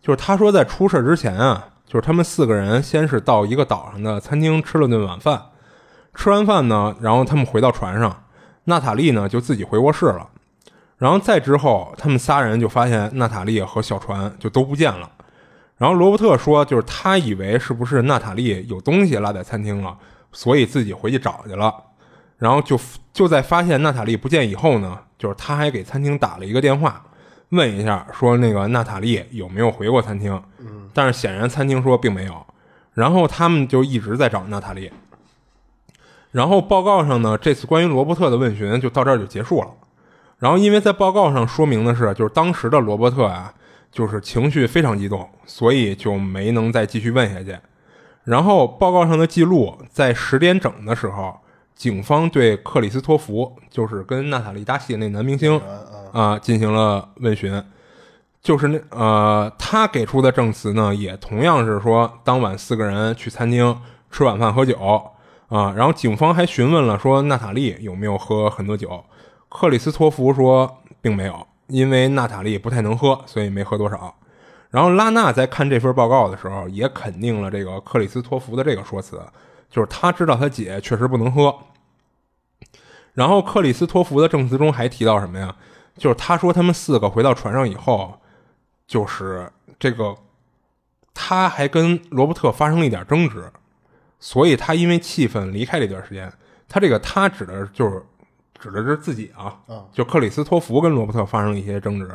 就是他说在出事之前啊，就是他们四个人先是到一个岛上的餐厅吃了顿晚饭，吃完饭呢，然后他们回到船上，娜塔莉呢就自己回卧室了。然后再之后，他们仨人就发现娜塔莉和小船就都不见了。然后罗伯特说，就是他以为是不是娜塔莉有东西落在餐厅了，所以自己回去找去了。然后就就在发现娜塔莉不见以后呢，就是他还给餐厅打了一个电话，问一下说那个娜塔莉有没有回过餐厅。嗯，但是显然餐厅说并没有。然后他们就一直在找娜塔莉。然后报告上呢，这次关于罗伯特的问询就到这儿就结束了。然后，因为在报告上说明的是，就是当时的罗伯特啊，就是情绪非常激动，所以就没能再继续问下去。然后报告上的记录，在十点整的时候，警方对克里斯托弗，就是跟娜塔莉搭戏的那男明星啊，进行了问询。就是那呃，他给出的证词呢，也同样是说，当晚四个人去餐厅吃晚饭喝酒啊。然后警方还询问了说，娜塔莉有没有喝很多酒。克里斯托弗说，并没有，因为娜塔莉不太能喝，所以没喝多少。然后拉娜在看这份报告的时候，也肯定了这个克里斯托弗的这个说辞，就是他知道他姐确实不能喝。然后克里斯托弗的证词中还提到什么呀？就是他说他们四个回到船上以后，就是这个他还跟罗伯特发生了一点争执，所以他因为气愤离开了一段时间。他这个他指的就是。指的是自己啊，就克里斯托弗跟罗伯特发生了一些争执，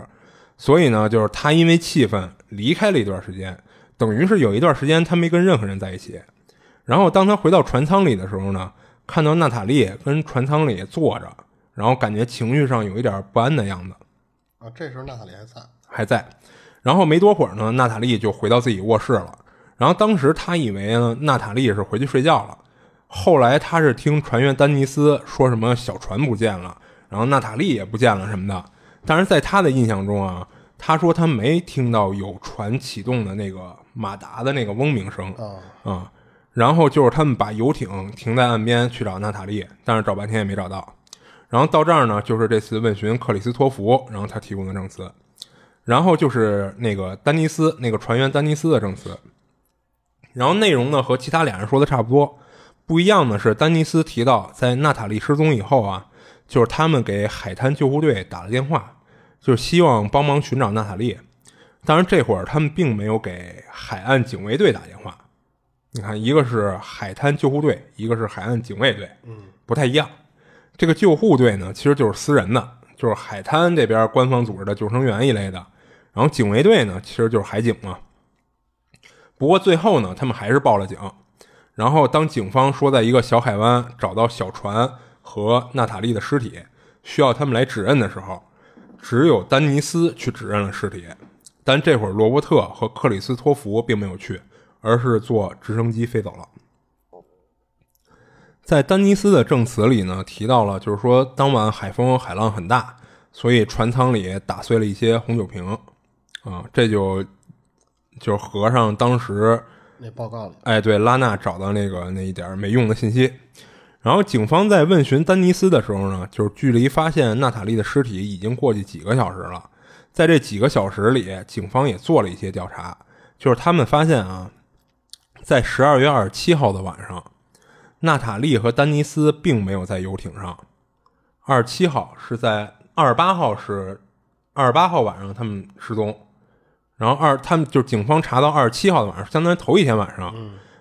所以呢，就是他因为气愤离开了一段时间，等于是有一段时间他没跟任何人在一起。然后当他回到船舱里的时候呢，看到娜塔莉跟船舱里坐着，然后感觉情绪上有一点不安的样子。啊，这时候娜塔莉还在，还在。然后没多会儿呢，娜塔莉就回到自己卧室了。然后当时他以为呢，娜塔莉是回去睡觉了。后来他是听船员丹尼斯说什么小船不见了，然后娜塔莉也不见了什么的。但是在他的印象中啊，他说他没听到有船启动的那个马达的那个嗡鸣声啊。然后就是他们把游艇停在岸边去找娜塔莉，但是找半天也没找到。然后到这儿呢，就是这次问询克里斯托弗，然后他提供的证词，然后就是那个丹尼斯那个船员丹尼斯的证词，然后内容呢和其他俩人说的差不多。不一样的是，丹尼斯提到，在娜塔莉失踪以后啊，就是他们给海滩救护队打了电话，就是希望帮忙寻找娜塔莉。当然，这会儿他们并没有给海岸警卫队打电话。你看，一个是海滩救护队，一个是海岸警卫队，嗯，不太一样。这个救护队呢，其实就是私人的，就是海滩这边官方组织的救生员一类的。然后警卫队呢，其实就是海警嘛。不过最后呢，他们还是报了警。然后，当警方说在一个小海湾找到小船和娜塔莉的尸体，需要他们来指认的时候，只有丹尼斯去指认了尸体。但这会儿，罗伯特和克里斯托弗并没有去，而是坐直升机飞走了。在丹尼斯的证词里呢，提到了就是说，当晚海风海浪很大，所以船舱里打碎了一些红酒瓶。啊，这就就合上当时。那报告里，哎，对，拉娜找到那个那一点没用的信息，然后警方在问询丹尼斯的时候呢，就是距离发现娜塔莉的尸体已经过去几个小时了，在这几个小时里，警方也做了一些调查，就是他们发现啊，在十二月二十七号的晚上，娜塔莉和丹尼斯并没有在游艇上，二十七号是在二十八号是二十八号晚上他们失踪。然后二，他们就是警方查到二十七号的晚上，相当于头一天晚上，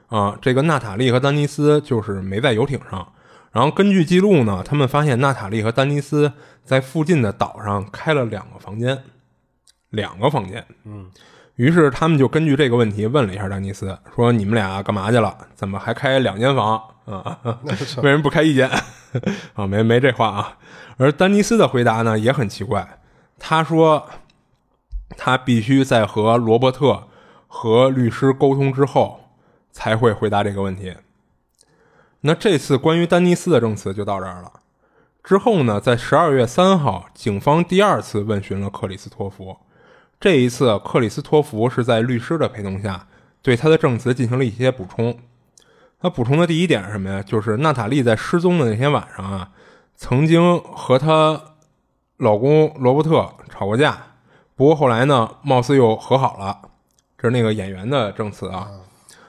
啊，这个娜塔莉和丹尼斯就是没在游艇上。然后根据记录呢，他们发现娜塔莉和丹尼斯在附近的岛上开了两个房间，两个房间。嗯，于是他们就根据这个问题问了一下丹尼斯，说你们俩干嘛去了？怎么还开两间房？啊，为什么不开一间？<laughs> 啊，没没这话啊。而丹尼斯的回答呢也很奇怪，他说。他必须在和罗伯特和律师沟通之后才会回答这个问题。那这次关于丹尼斯的证词就到这儿了。之后呢，在十二月三号，警方第二次问询了克里斯托弗。这一次，克里斯托弗是在律师的陪同下，对他的证词进行了一些补充。他补充的第一点是什么呀？就是娜塔莉在失踪的那天晚上啊，曾经和她老公罗伯特吵过架，不过后来呢，貌似又和好了。这是那个演员的证词啊，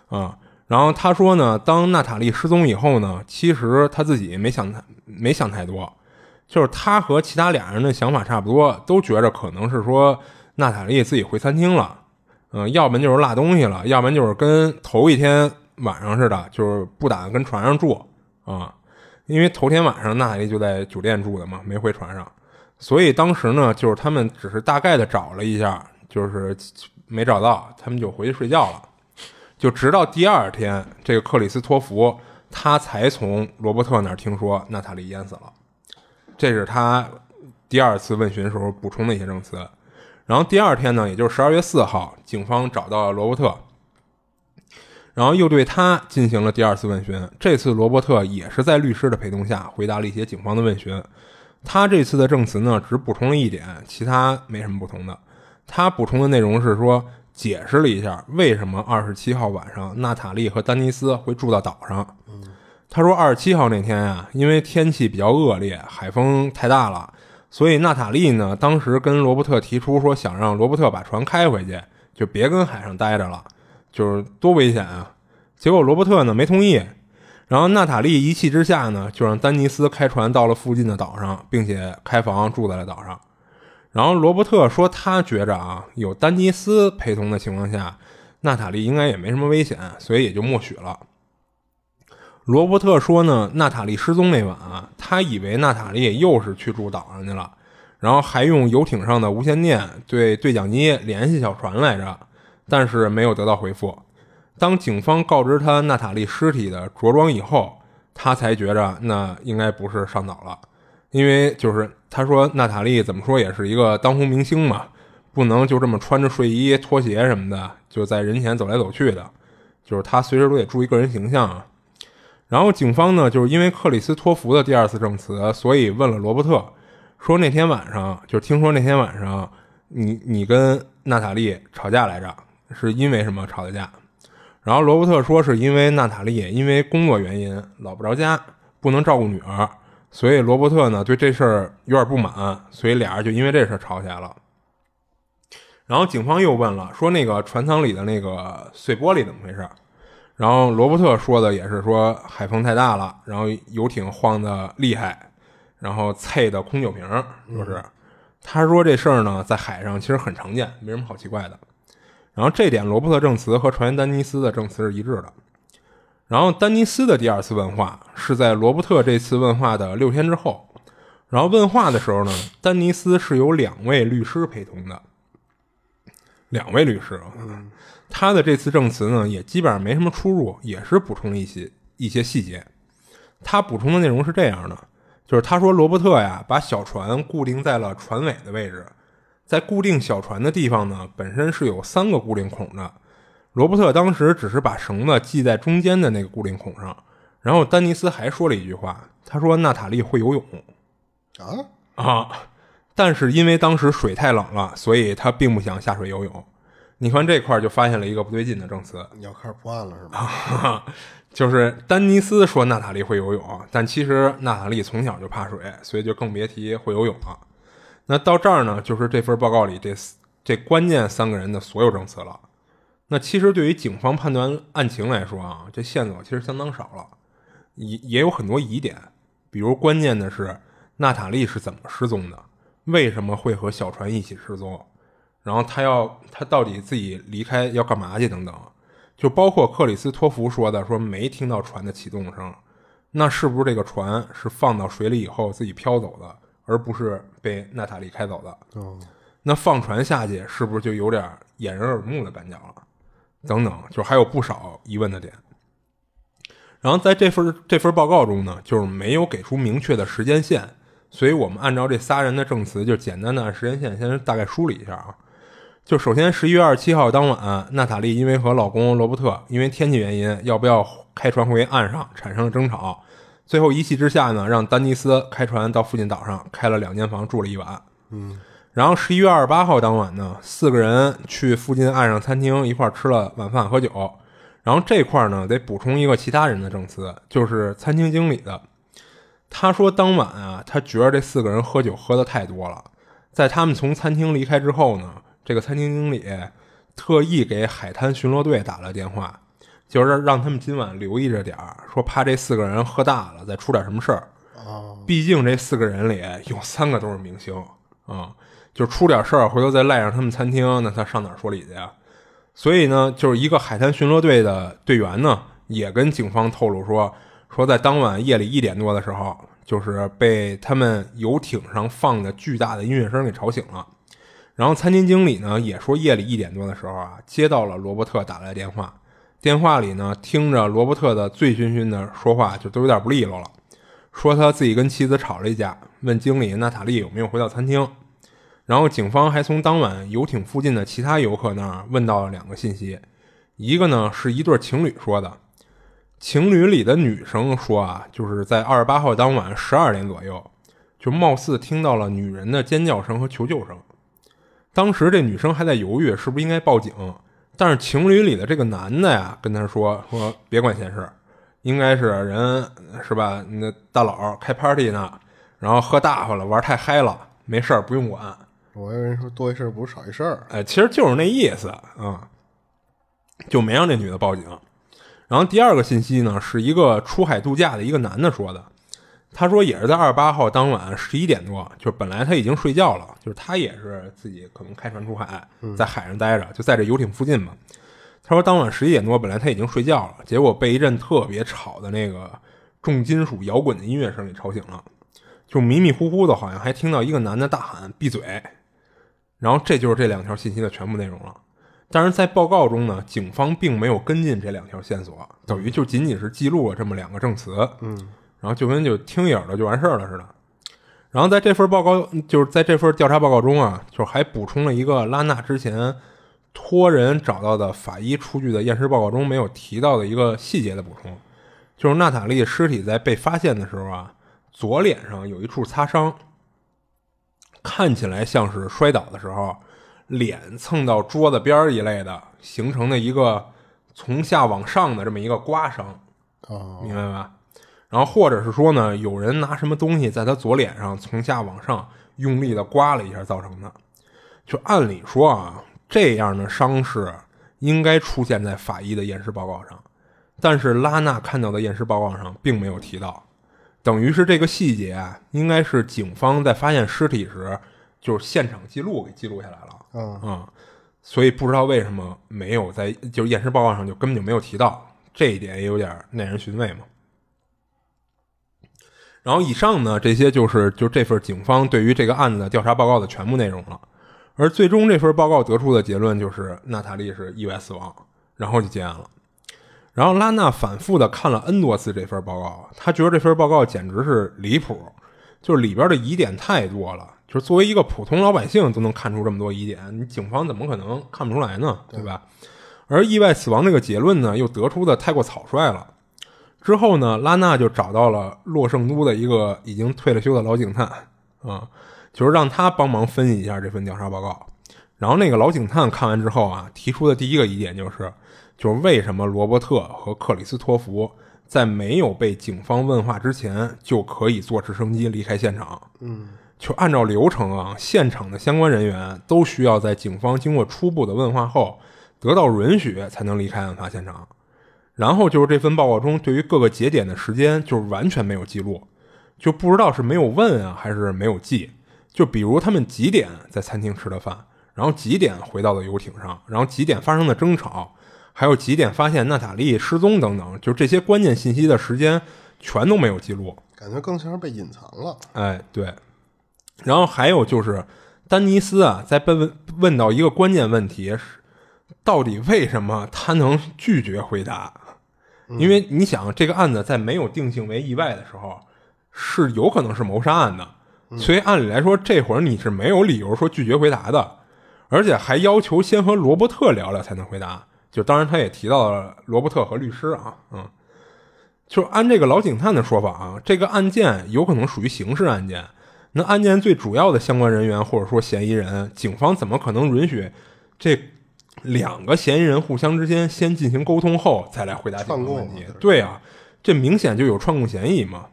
啊。然后他说呢，当娜塔莉失踪以后呢，其实他自己没想太没想太多，就是他和其他俩人的想法差不多，都觉着可能是说娜塔莉自己回餐厅了，嗯，要不然就是落东西了，要不然就是跟头一天晚上似的，就是不打算跟船上住啊，因为头天晚上娜塔莉就在酒店住的嘛，没回船上，所以当时呢，就是他们只是大概的找了一下，就是没找到，他们就回去睡觉了。就直到第二天，这个克里斯托弗他才从罗伯特那儿听说娜塔莉淹死了，这是他第二次问询时候补充的一些证词。然后第二天呢，也就是十二月四号，警方找到了罗伯特，然后又对他进行了第二次问询。这次罗伯特也是在律师的陪同下回答了一些警方的问询。他这次的证词呢，只补充了一点，其他没什么不同的。他补充的内容是说。解释了一下为什么二十七号晚上娜塔莉和丹尼斯会住到岛上。他说，二十七号那天啊，因为天气比较恶劣，海风太大了，所以娜塔莉呢当时跟罗伯特提出说，想让罗伯特把船开回去，就别跟海上待着了，就是多危险啊。结果罗伯特呢没同意，然后娜塔莉一气之下呢，就让丹尼斯开船到了附近的岛上，并且开房住在了岛上。然后罗伯特说，他觉着啊，有丹尼斯陪同的情况下，娜塔莉应该也没什么危险，所以也就默许了。罗伯特说呢，娜塔莉失踪那晚啊，他以为娜塔莉又是去住岛上去了，然后还用游艇上的无线电对对讲机联系小船来着，但是没有得到回复。当警方告知他娜塔莉尸体的着装以后，他才觉着那应该不是上岛了。因为就是他说娜塔莉怎么说也是一个当红明星嘛，不能就这么穿着睡衣拖鞋什么的就在人前走来走去的，就是他随时都得注意个人形象啊。然后警方呢，就是因为克里斯托弗的第二次证词，所以问了罗伯特，说那天晚上就听说那天晚上你你跟娜塔莉吵架来着，是因为什么吵的架？然后罗伯特说是因为娜塔莉因为工作原因老不着家，不能照顾女儿。所以罗伯特呢对这事儿有点不满，所以俩人就因为这事儿吵起来了。然后警方又问了，说那个船舱里的那个碎玻璃怎么回事？然后罗伯特说的也是说海风太大了，然后游艇晃的厉害，然后碎的空酒瓶，就是他说这事儿呢在海上其实很常见，没什么好奇怪的。然后这点罗伯特证词和船员丹尼斯的证词是一致的。然后丹尼斯的第二次问话是在罗伯特这次问话的六天之后。然后问话的时候呢，丹尼斯是有两位律师陪同的，两位律师。他的这次证词呢，也基本上没什么出入，也是补充了一些一些细节。他补充的内容是这样的，就是他说罗伯特呀，把小船固定在了船尾的位置，在固定小船的地方呢，本身是有三个固定孔的。罗伯特当时只是把绳子系在中间的那个固定孔上，然后丹尼斯还说了一句话，他说娜塔莉会游泳，啊啊，但是因为当时水太冷了，所以他并不想下水游泳。你看这块就发现了一个不对劲的证词，你要开始破案了是吧？<laughs> 就是丹尼斯说娜塔莉会游泳，但其实娜塔莉从小就怕水，所以就更别提会游泳了。那到这儿呢，就是这份报告里这这关键三个人的所有证词了。那其实对于警方判断案情来说啊，这线索其实相当少了，也也有很多疑点。比如关键的是娜塔莉是怎么失踪的，为什么会和小船一起失踪，然后他要他到底自己离开要干嘛去等等。就包括克里斯托弗说的，说没听到船的启动声，那是不是这个船是放到水里以后自己飘走的，而不是被娜塔莉开走的？哦，那放船下去是不是就有点掩人耳目的感觉了？等等，就还有不少疑问的点。然后在这份这份报告中呢，就是没有给出明确的时间线，所以我们按照这仨人的证词，就简单的按时间线先大概梳理一下啊。就首先十一月二十七号当晚，娜塔莉因为和老公罗伯特因为天气原因要不要开船回岸上产生了争吵，最后一气之下呢，让丹尼斯开船到附近岛上开了两间房住了一晚。嗯。然后十一月二十八号当晚呢，四个人去附近岸上餐厅一块吃了晚饭喝酒。然后这块儿呢，得补充一个其他人的证词，就是餐厅经理的。他说当晚啊，他觉得这四个人喝酒喝的太多了。在他们从餐厅离开之后呢，这个餐厅经理特意给海滩巡逻队打了电话，就是让他们今晚留意着点儿，说怕这四个人喝大了再出点什么事儿。毕竟这四个人里有三个都是明星啊，就出点事儿，回头再赖上他们餐厅，那他上哪儿说理去呀？所以呢，就是一个海滩巡逻队的队员呢，也跟警方透露说，说在当晚夜里一点多的时候，就是被他们游艇上放的巨大的音乐声给吵醒了。然后餐厅经理呢也说，夜里一点多的时候啊，接到了罗伯特打来电话，电话里呢听着罗伯特的醉醺醺的说话，就都有点不利落了，说他自己跟妻子吵了一架，问经理娜塔莉有没有回到餐厅。然后警方还从当晚游艇附近的其他游客那儿问到了两个信息，一个呢是一对情侣说的，情侣里的女生说啊，就是在二十八号当晚十二点左右，就貌似听到了女人的尖叫声和求救声。当时这女生还在犹豫是不是应该报警，但是情侣里的这个男的呀跟他说说别管闲事，应该是人是吧？那大佬开 party 呢，然后喝大发了，玩太嗨了，没事儿不用管。我以为说多一事不如少一事，哎，其实就是那意思啊，就没让这女的报警。然后第二个信息呢，是一个出海度假的一个男的说的，他说也是在二十八号当晚十一点多，就是本来他已经睡觉了，就是他也是自己可能开船出海，在海上待着，就在这游艇附近嘛。他说当晚十一点多，本来他已经睡觉了，结果被一阵特别吵的那个重金属摇滚的音乐声给吵醒了，就迷迷糊糊的，好像还听到一个男的大喊“闭嘴”。然后这就是这两条信息的全部内容了，但是在报告中呢，警方并没有跟进这两条线索，等于就仅仅是记录了这么两个证词，嗯，然后就跟就听一耳朵就完事儿了似的。然后在这份报告，就是在这份调查报告中啊，就还补充了一个拉娜之前托人找到的法医出具的验尸报告中没有提到的一个细节的补充，就是娜塔莉尸体在被发现的时候啊，左脸上有一处擦伤。看起来像是摔倒的时候，脸蹭到桌子边一类的，形成的一个从下往上的这么一个刮伤，明白吧？然后或者是说呢，有人拿什么东西在他左脸上从下往上用力的刮了一下造成的。就按理说啊，这样的伤势应该出现在法医的验尸报告上，但是拉娜看到的验尸报告上并没有提到。等于是这个细节啊，应该是警方在发现尸体时，就是现场记录给记录下来了。嗯嗯，所以不知道为什么没有在就是验尸报告上就根本就没有提到这一点，也有点耐人寻味嘛。然后以上呢，这些就是就这份警方对于这个案子调查报告的全部内容了。而最终这份报告得出的结论就是娜塔莉是意外死亡，然后就结案了。然后拉娜反复的看了 N 多次这份报告，他觉得这份报告简直是离谱，就是里边的疑点太多了，就是作为一个普通老百姓都能看出这么多疑点，你警方怎么可能看不出来呢？对吧？而意外死亡这个结论呢，又得出的太过草率了。之后呢，拉娜就找到了洛圣都的一个已经退了休的老警探，啊，就是让他帮忙分析一下这份调查报告。然后那个老警探看完之后啊，提出的第一个疑点就是。就是为什么罗伯特和克里斯托弗在没有被警方问话之前就可以坐直升机离开现场？嗯，就按照流程啊，现场的相关人员都需要在警方经过初步的问话后得到允许才能离开案发现场。然后就是这份报告中对于各个节点的时间就是完全没有记录，就不知道是没有问啊还是没有记。就比如他们几点在餐厅吃的饭，然后几点回到了游艇上，然后几点发生的争吵。还有几点发现娜塔莉失踪等等，就这些关键信息的时间全都没有记录，感觉更像是被隐藏了。哎，对。然后还有就是，丹尼斯啊，在被问问到一个关键问题是，到底为什么他能拒绝回答？因为你想，这个案子在没有定性为意外的时候，是有可能是谋杀案的，所以按理来说，这会儿你是没有理由说拒绝回答的，而且还要求先和罗伯特聊聊才能回答。就当然，他也提到了罗伯特和律师啊，嗯，就按这个老警探的说法啊，这个案件有可能属于刑事案件，那案件最主要的相关人员或者说嫌疑人，警方怎么可能允许这两个嫌疑人互相之间先进行沟通后再来回答这个问题？对啊，这明显就有串供嫌疑嘛。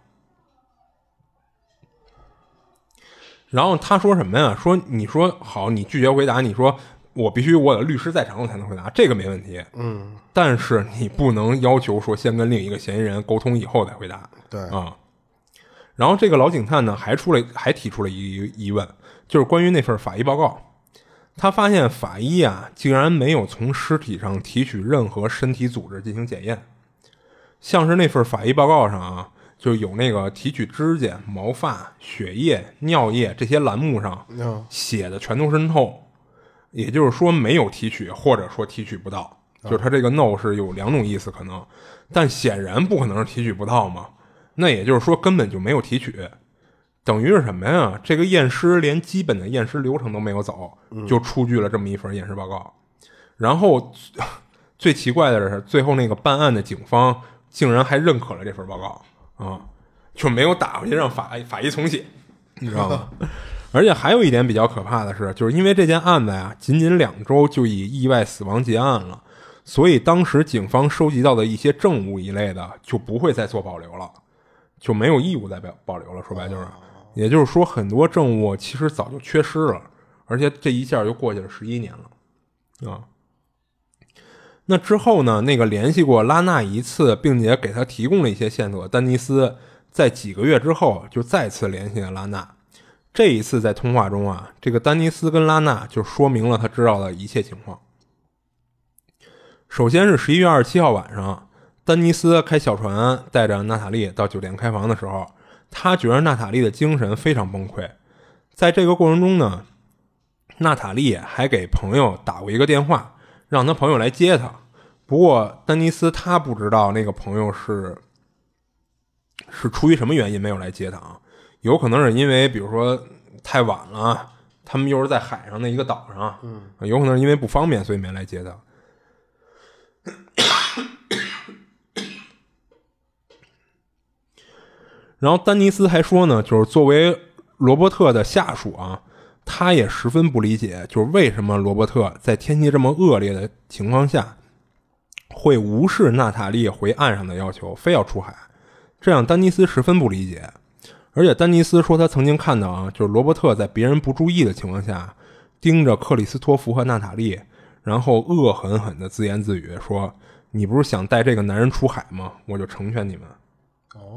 然后他说什么呀？说你说好，你拒绝回答，你说我必须我的律师在场我才能回答，这个没问题。嗯，但是你不能要求说先跟另一个嫌疑人沟通以后再回答。对啊。然后这个老警探呢，还出了还提出了一疑问，就是关于那份法医报告。他发现法医啊，竟然没有从尸体上提取任何身体组织进行检验，像是那份法医报告上啊。就有那个提取指甲、毛发、血液、尿液这些栏目上写的全都是 no，也就是说没有提取，或者说提取不到。就是他这个 no 是有两种意思可能，但显然不可能是提取不到嘛。那也就是说根本就没有提取，等于是什么呀？这个验尸连基本的验尸流程都没有走，就出具了这么一份验尸报告。然后最奇怪的是，最后那个办案的警方竟然还认可了这份报告。啊，就没有打回去让法法医重写，你知道吗？而且还有一点比较可怕的是，就是因为这件案子呀，仅仅两周就以意外死亡结案了，所以当时警方收集到的一些证物一类的就不会再做保留了，就没有义务再保保留了。说白就是，也就是说，很多证物其实早就缺失了，而且这一下就过去了十一年了，啊。那之后呢？那个联系过拉娜一次，并且给他提供了一些线索，丹尼斯在几个月之后就再次联系了拉娜。这一次在通话中啊，这个丹尼斯跟拉娜就说明了他知道的一切情况。首先是十一月二十七号晚上，丹尼斯开小船带着娜塔莉到酒店开房的时候，他觉得娜塔莉的精神非常崩溃。在这个过程中呢，娜塔莉还给朋友打过一个电话。让他朋友来接她，不过丹尼斯他不知道那个朋友是是出于什么原因没有来接他啊？有可能是因为比如说太晚了，他们又是在海上的一个岛上，嗯，有可能是因为不方便所以没来接他。然后丹尼斯还说呢，就是作为罗伯特的下属啊。他也十分不理解，就是为什么罗伯特在天气这么恶劣的情况下，会无视娜塔莉回岸上的要求，非要出海，这让丹尼斯十分不理解。而且丹尼斯说，他曾经看到啊，就是罗伯特在别人不注意的情况下，盯着克里斯托弗和娜塔莉，然后恶狠狠地自言自语说：“你不是想带这个男人出海吗？我就成全你们。”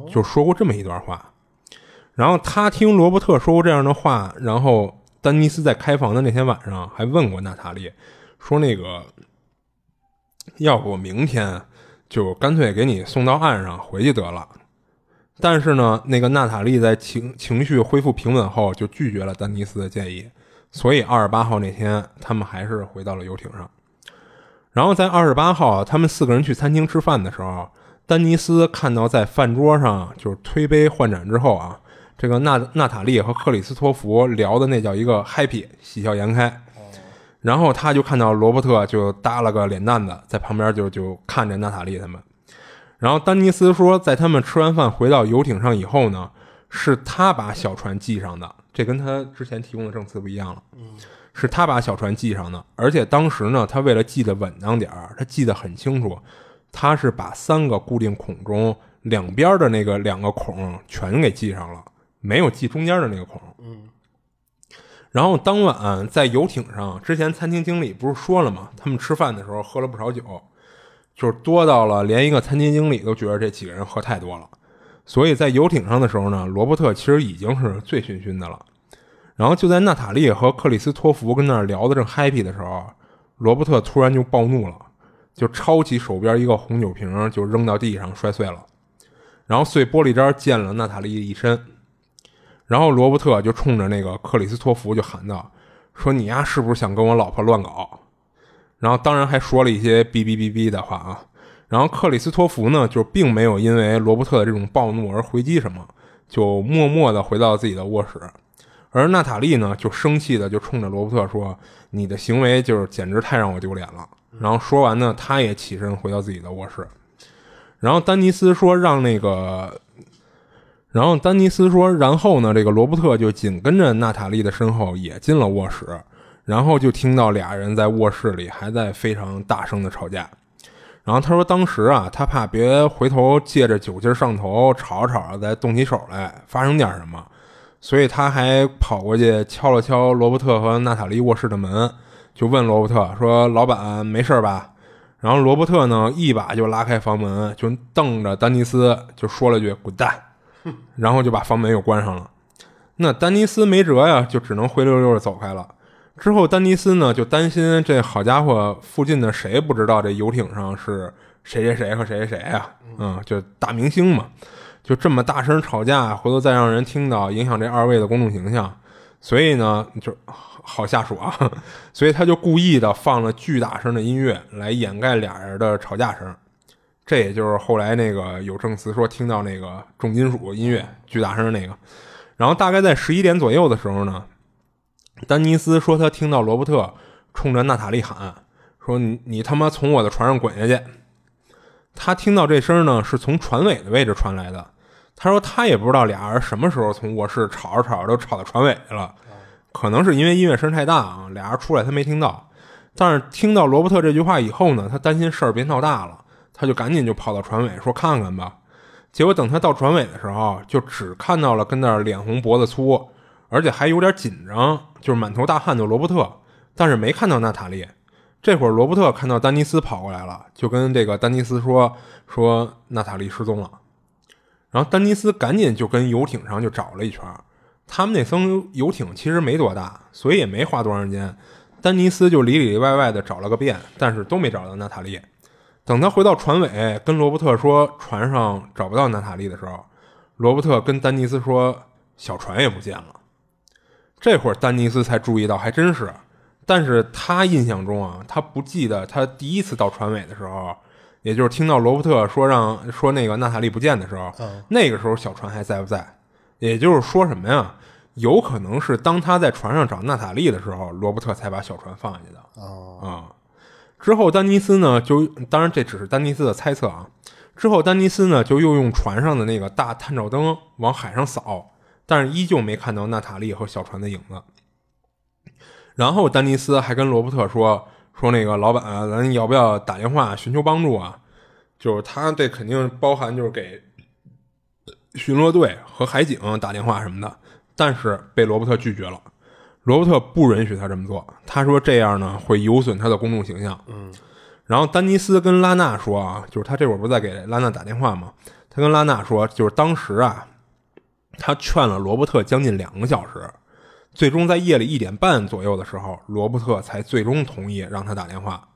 就说过这么一段话。然后他听罗伯特说过这样的话，然后。丹尼斯在开房的那天晚上还问过娜塔莉，说：“那个，要不明天就干脆给你送到岸上回去得了。”但是呢，那个娜塔莉在情情绪恢复平稳后就拒绝了丹尼斯的建议，所以二十八号那天他们还是回到了游艇上。然后在二十八号，他们四个人去餐厅吃饭的时候，丹尼斯看到在饭桌上就是推杯换盏之后啊。这个娜娜塔莉和克里斯托弗聊的那叫一个 happy，喜笑颜开。然后他就看到罗伯特就耷了个脸蛋子，在旁边就就看着娜塔莉他们。然后丹尼斯说，在他们吃完饭回到游艇上以后呢，是他把小船系上的，这跟他之前提供的证词不一样了。是他把小船系上的，而且当时呢，他为了系得稳当点儿，他系得很清楚，他是把三个固定孔中两边的那个两个孔全给系上了。没有系中间的那个孔。嗯。然后当晚在游艇上，之前餐厅经理不是说了吗？他们吃饭的时候喝了不少酒，就是多到了连一个餐厅经理都觉得这几个人喝太多了。所以在游艇上的时候呢，罗伯特其实已经是醉醺醺的了。然后就在娜塔莉和克里斯托弗跟那儿聊的正 happy 的时候，罗伯特突然就暴怒了，就抄起手边一个红酒瓶就扔到地上摔碎了，然后碎玻璃渣溅了娜塔莉一身。然后罗伯特就冲着那个克里斯托弗就喊道：“说你丫是不是想跟我老婆乱搞？”然后当然还说了一些哔哔哔哔的话啊。然后克里斯托弗呢，就并没有因为罗伯特的这种暴怒而回击什么，就默默地回到自己的卧室。而娜塔莉呢，就生气的就冲着罗伯特说：“你的行为就是简直太让我丢脸了。”然后说完呢，他也起身回到自己的卧室。然后丹尼斯说：“让那个。”然后丹尼斯说，然后呢，这个罗伯特就紧跟着娜塔莉的身后也进了卧室，然后就听到俩人在卧室里还在非常大声的吵架。然后他说，当时啊，他怕别回头借着酒劲上头，吵吵再动起手来，发生点什么，所以他还跑过去敲了敲罗伯特和娜塔莉卧室的门，就问罗伯特说：“老板没事吧？”然后罗伯特呢，一把就拉开房门，就瞪着丹尼斯就说了句“滚蛋”，然后就把房门又关上了。那丹尼斯没辙呀，就只能灰溜溜的走开了。之后，丹尼斯呢就担心这好家伙，附近的谁不知道这游艇上是谁谁谁和谁谁谁呀？嗯，就大明星嘛，就这么大声吵架，回头再让人听到，影响这二位的公众形象。所以呢，就好下属啊，所以他就故意的放了巨大声的音乐来掩盖俩人的吵架声。这也就是后来那个有证词说听到那个重金属音乐巨大声那个。然后大概在十一点左右的时候呢。丹尼斯说：“他听到罗伯特冲着娜塔莉喊，说你你他妈从我的船上滚下去。”他听到这声呢，是从船尾的位置传来的。他说他也不知道俩人什么时候从卧室吵着吵着都吵到船尾去了，可能是因为音乐声太大啊，俩人出来他没听到。但是听到罗伯特这句话以后呢，他担心事儿别闹大了，他就赶紧就跑到船尾说看看吧。结果等他到船尾的时候，就只看到了跟那儿脸红脖子粗。而且还有点紧张，就是满头大汗的罗伯特，但是没看到娜塔莉。这会儿罗伯特看到丹尼斯跑过来了，就跟这个丹尼斯说：“说娜塔莉失踪了。”然后丹尼斯赶紧就跟游艇上就找了一圈。他们那艘游艇其实没多大，所以也没花多长时间。丹尼斯就里里外外的找了个遍，但是都没找到娜塔莉。等他回到船尾，跟罗伯特说船上找不到娜塔莉的时候，罗伯特跟丹尼斯说小船也不见了。这会儿丹尼斯才注意到，还真是。但是他印象中啊，他不记得他第一次到船尾的时候，也就是听到罗伯特说让说那个娜塔莉不见的时候，那个时候小船还在不在？也就是说什么呀？有可能是当他在船上找娜塔莉的时候，罗伯特才把小船放下去的。啊，之后丹尼斯呢，就当然这只是丹尼斯的猜测啊。之后丹尼斯呢，就又用船上的那个大探照灯往海上扫。但是依旧没看到娜塔莉和小船的影子。然后丹尼斯还跟罗伯特说：“说那个老板，咱要不要打电话寻求帮助啊？就是他这肯定包含就是给巡逻队和海警打电话什么的。但是被罗伯特拒绝了。罗伯特不允许他这么做，他说这样呢会有损他的公众形象。嗯。然后丹尼斯跟拉娜说啊，就是他这会儿不是在给拉娜打电话吗？他跟拉娜说，就是当时啊。他劝了罗伯特将近两个小时，最终在夜里一点半左右的时候，罗伯特才最终同意让他打电话。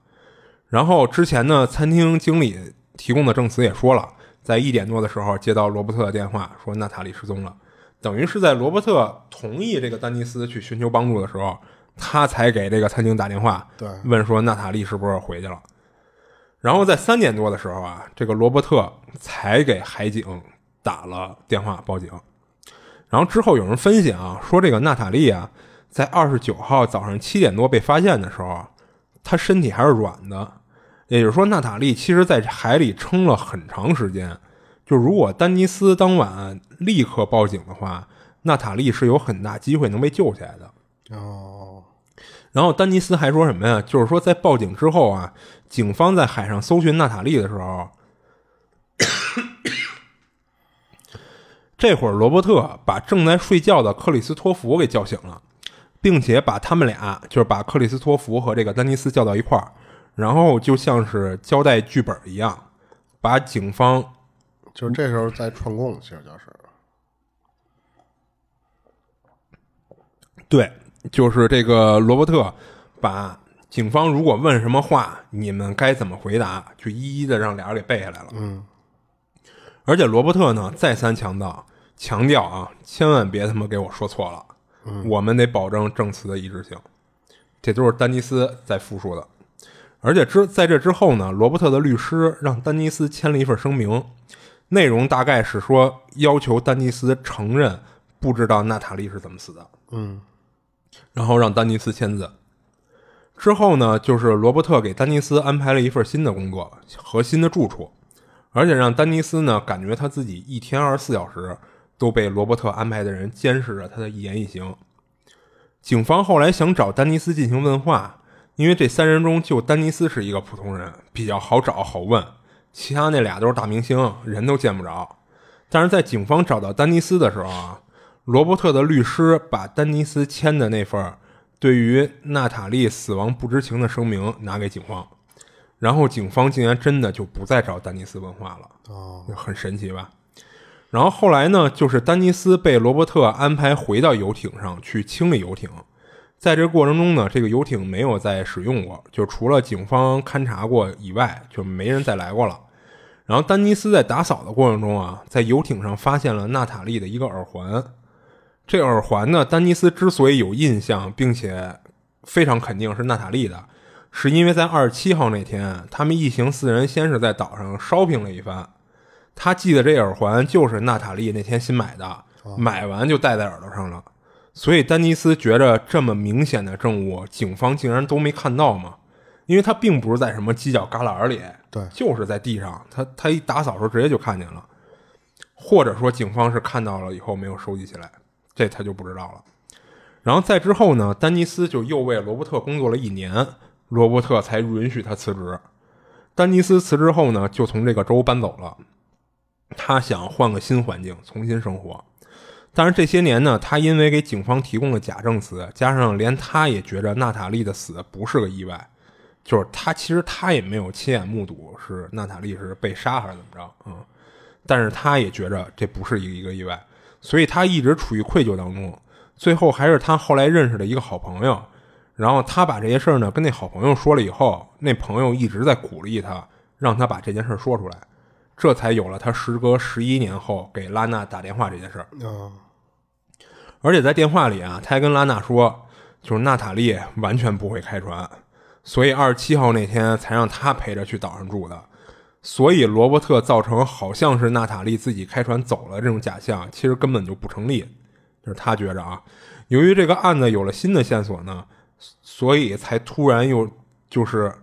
然后之前呢，餐厅经理提供的证词也说了，在一点多的时候接到罗伯特的电话，说娜塔莉失踪了。等于是在罗伯特同意这个丹尼斯去寻求帮助的时候，他才给这个餐厅打电话，对，问说娜塔莉是不是回去了。然后在三点多的时候啊，这个罗伯特才给海警打了电话报警。然后之后有人分析啊，说这个娜塔莉啊，在二十九号早上七点多被发现的时候，她身体还是软的，也就是说，娜塔莉其实在海里撑了很长时间。就如果丹尼斯当晚立刻报警的话，娜塔莉是有很大机会能被救起来的。哦。然后丹尼斯还说什么呀？就是说在报警之后啊，警方在海上搜寻娜塔莉的时候。这会儿，罗伯特把正在睡觉的克里斯托弗给叫醒了，并且把他们俩，就是把克里斯托弗和这个丹尼斯叫到一块儿，然后就像是交代剧本一样，把警方，就是这时候在串供，其实就是，对，就是这个罗伯特把警方如果问什么话，你们该怎么回答，就一一的让俩人给背下来了。嗯，而且罗伯特呢，再三强调。强调啊，千万别他妈给我说错了，我们得保证证词的一致性。这都是丹尼斯在复述的。而且之在这之后呢，罗伯特的律师让丹尼斯签了一份声明，内容大概是说要求丹尼斯承认不知道娜塔莉是怎么死的。嗯，然后让丹尼斯签字。之后呢，就是罗伯特给丹尼斯安排了一份新的工作和新的住处，而且让丹尼斯呢感觉他自己一天二十四小时。都被罗伯特安排的人监视着他的一言一行。警方后来想找丹尼斯进行问话，因为这三人中就丹尼斯是一个普通人，比较好找好问，其他那俩都是大明星，人都见不着。但是在警方找到丹尼斯的时候啊，罗伯特的律师把丹尼斯签的那份对于娜塔莉死亡不知情的声明拿给警方，然后警方竟然真的就不再找丹尼斯问话了，哦，很神奇吧？然后后来呢，就是丹尼斯被罗伯特安排回到游艇上去清理游艇，在这个过程中呢，这个游艇没有再使用过，就除了警方勘察过以外，就没人再来过了。然后丹尼斯在打扫的过程中啊，在游艇上发现了娜塔莉的一个耳环。这耳环呢，丹尼斯之所以有印象，并且非常肯定是娜塔莉的，是因为在二十七号那天，他们一行四人先是在岛上 shopping 了一番。他记得这耳环就是娜塔莉那天新买的，买完就戴在耳朵上了。所以丹尼斯觉着这么明显的证物，警方竟然都没看到吗？因为他并不是在什么犄角旮旯里，对，就是在地上。他他一打扫的时候直接就看见了，或者说警方是看到了以后没有收集起来，这他就不知道了。然后再之后呢，丹尼斯就又为罗伯特工作了一年，罗伯特才允许他辞职。丹尼斯辞职后呢，就从这个州搬走了。他想换个新环境，重新生活。但是这些年呢，他因为给警方提供了假证词，加上连他也觉着娜塔莉的死不是个意外，就是他其实他也没有亲眼目睹是娜塔莉是被杀还是怎么着，嗯，但是他也觉着这不是一个一个意外，所以他一直处于愧疚当中。最后还是他后来认识的一个好朋友，然后他把这些事儿呢跟那好朋友说了以后，那朋友一直在鼓励他，让他把这件事说出来。这才有了他时隔十一年后给拉娜打电话这件事儿。嗯，而且在电话里啊，他还跟拉娜说，就是娜塔莉完全不会开船，所以二十七号那天才让他陪着去岛上住的。所以罗伯特造成好像是娜塔莉自己开船走了这种假象，其实根本就不成立。就是他觉着啊，由于这个案子有了新的线索呢，所以才突然又就是。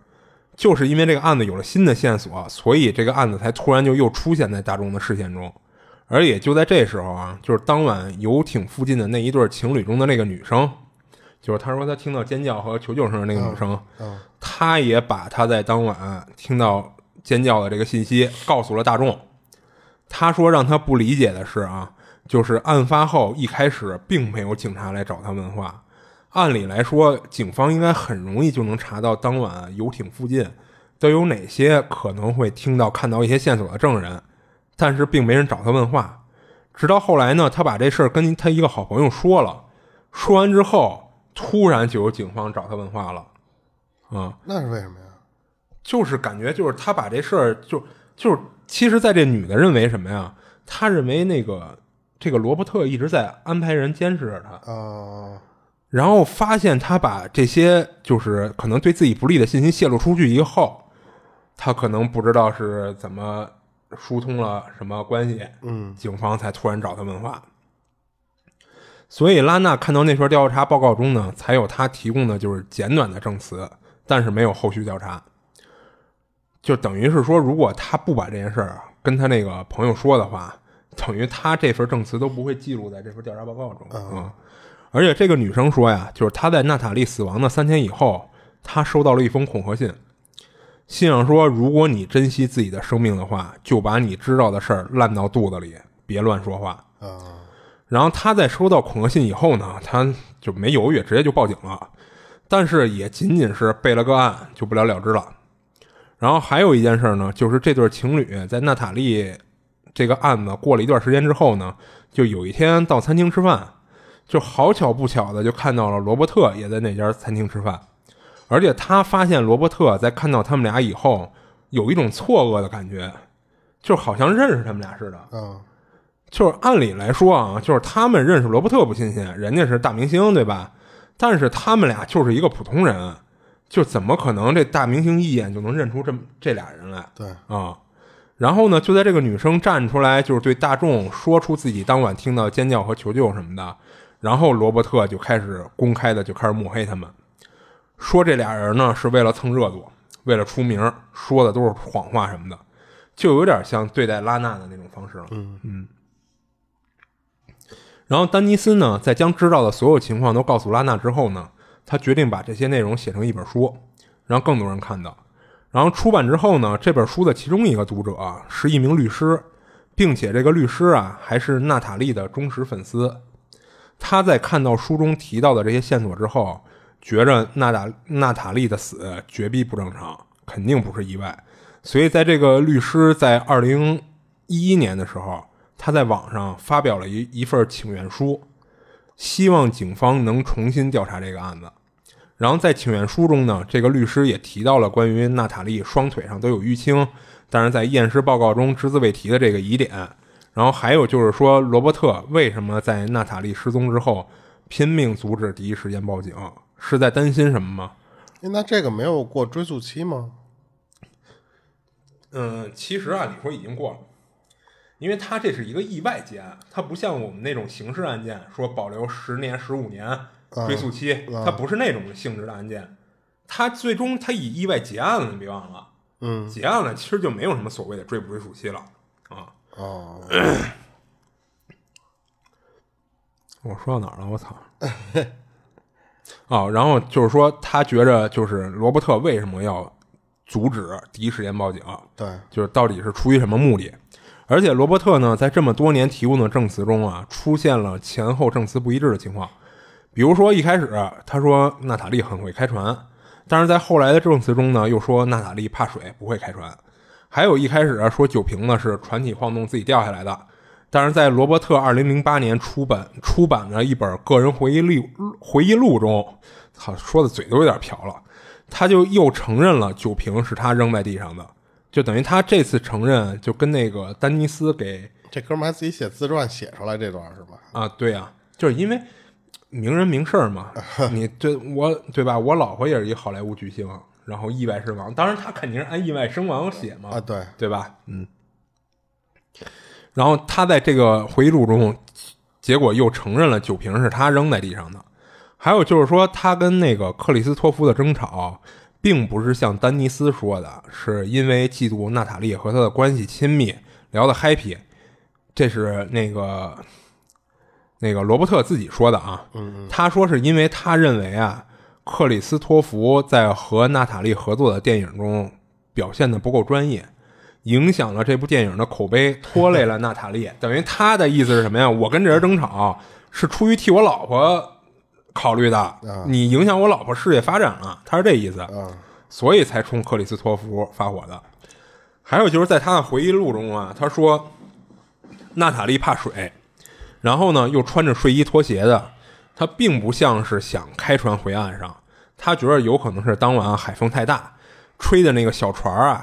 就是因为这个案子有了新的线索，所以这个案子才突然就又出现在大众的视线中。而也就在这时候啊，就是当晚游艇附近的那一对情侣中的那个女生，就是他说他听到尖叫和求救声的那个女生，她也把她在当晚听到尖叫的这个信息告诉了大众。她说让她不理解的是啊，就是案发后一开始并没有警察来找她问话。按理来说，警方应该很容易就能查到当晚游艇附近都有哪些可能会听到、看到一些线索的证人，但是并没人找他问话。直到后来呢，他把这事儿跟他一个好朋友说了，说完之后，突然就有警方找他问话了。啊，那是为什么呀？就是感觉就是他把这事儿就就是，其实在这女的认为什么呀？她认为那个这个罗伯特一直在安排人监视着她。啊。然后发现他把这些就是可能对自己不利的信息泄露出去以后，他可能不知道是怎么疏通了什么关系，嗯，警方才突然找他问话。所以拉娜看到那份调查报告中呢，才有他提供的就是简短的证词，但是没有后续调查，就等于是说，如果他不把这件事儿跟他那个朋友说的话，等于他这份证词都不会记录在这份调查报告中，嗯。而且这个女生说呀，就是她在娜塔莉死亡的三天以后，她收到了一封恐吓信，信上说，如果你珍惜自己的生命的话，就把你知道的事儿烂到肚子里，别乱说话。啊。然后她在收到恐吓信以后呢，她就没犹豫，直接就报警了。但是也仅仅是备了个案，就不了了之了。然后还有一件事呢，就是这对情侣在娜塔莉这个案子过了一段时间之后呢，就有一天到餐厅吃饭。就好巧不巧的就看到了罗伯特也在那家餐厅吃饭，而且他发现罗伯特在看到他们俩以后，有一种错愕的感觉，就好像认识他们俩似的。嗯，就是按理来说啊，就是他们认识罗伯特不新鲜，人家是大明星，对吧？但是他们俩就是一个普通人，就怎么可能这大明星一眼就能认出这这俩人来？对啊。然后呢，就在这个女生站出来，就是对大众说出自己当晚听到尖叫和求救什么的。然后罗伯特就开始公开的就开始抹黑他们，说这俩人呢是为了蹭热度，为了出名，说的都是谎话什么的，就有点像对待拉娜的那种方式了。嗯嗯。然后丹尼斯呢，在将知道的所有情况都告诉拉娜之后呢，他决定把这些内容写成一本书，让更多人看到。然后出版之后呢，这本书的其中一个读者啊，是一名律师，并且这个律师啊还是娜塔莉的忠实粉丝。他在看到书中提到的这些线索之后，觉着娜塔娜塔莉的死绝逼不正常，肯定不是意外。所以，在这个律师在二零一一年的时候，他在网上发表了一一份请愿书，希望警方能重新调查这个案子。然后在请愿书中呢，这个律师也提到了关于娜塔莉双腿上都有淤青，但是在验尸报告中只字未提的这个疑点。然后还有就是说，罗伯特为什么在娜塔莉失踪之后拼命阻止第一时间报警，是在担心什么吗？那这个没有过追诉期吗？嗯，其实啊，你说已经过了，因为他这是一个意外结案，它不像我们那种刑事案件，说保留十年、十五年。追诉期，它不是那种性质的案件，它最终它以意外结案了，你别忘了，嗯，结案了，其实就没有什么所谓的追不追诉期了啊。哦，<coughs> 我说到哪儿了？我操！<laughs> 哦，然后就是说，他觉着就是罗伯特为什么要阻止第一时间报警？对，就是到底是出于什么目的？而且罗伯特呢，在这么多年提供的证词中啊，出现了前后证词不一致的情况。比如说，一开始他说娜塔莉很会开船，但是在后来的证词中呢，又说娜塔莉怕水不会开船。还有一开始说酒瓶子是船体晃动自己掉下来的，但是在罗伯特二零零八年出版出版的一本个人回忆录回忆录中，操，说的嘴都有点瓢了，他就又承认了酒瓶是他扔在地上的，就等于他这次承认就跟那个丹尼斯给这哥们还自己写自传写出来这段是吧？啊，对呀，就是因为。名人名事儿嘛，<laughs> 你对我对吧？我老婆也是一好莱坞巨星，然后意外身亡。当然，他肯定是按意外身亡写嘛，啊，对对吧？嗯。然后他在这个回忆录中，结果又承认了酒瓶是他扔在地上的。还有就是说，他跟那个克里斯托夫的争吵，并不是像丹尼斯说的，是因为嫉妒娜塔莉和他的关系亲密，聊得 happy。这是那个。那个罗伯特自己说的啊，他说是因为他认为啊，克里斯托弗在和娜塔莉合作的电影中表现的不够专业，影响了这部电影的口碑，拖累了娜塔莉。等于他的意思是什么呀？我跟这人争吵是出于替我老婆考虑的，你影响我老婆事业发展了，他是这意思，所以才冲克里斯托弗发火的。还有就是在他的回忆录中啊，他说娜塔莉怕水。然后呢，又穿着睡衣拖鞋的，他并不像是想开船回岸上，他觉得有可能是当晚海风太大，吹的那个小船啊，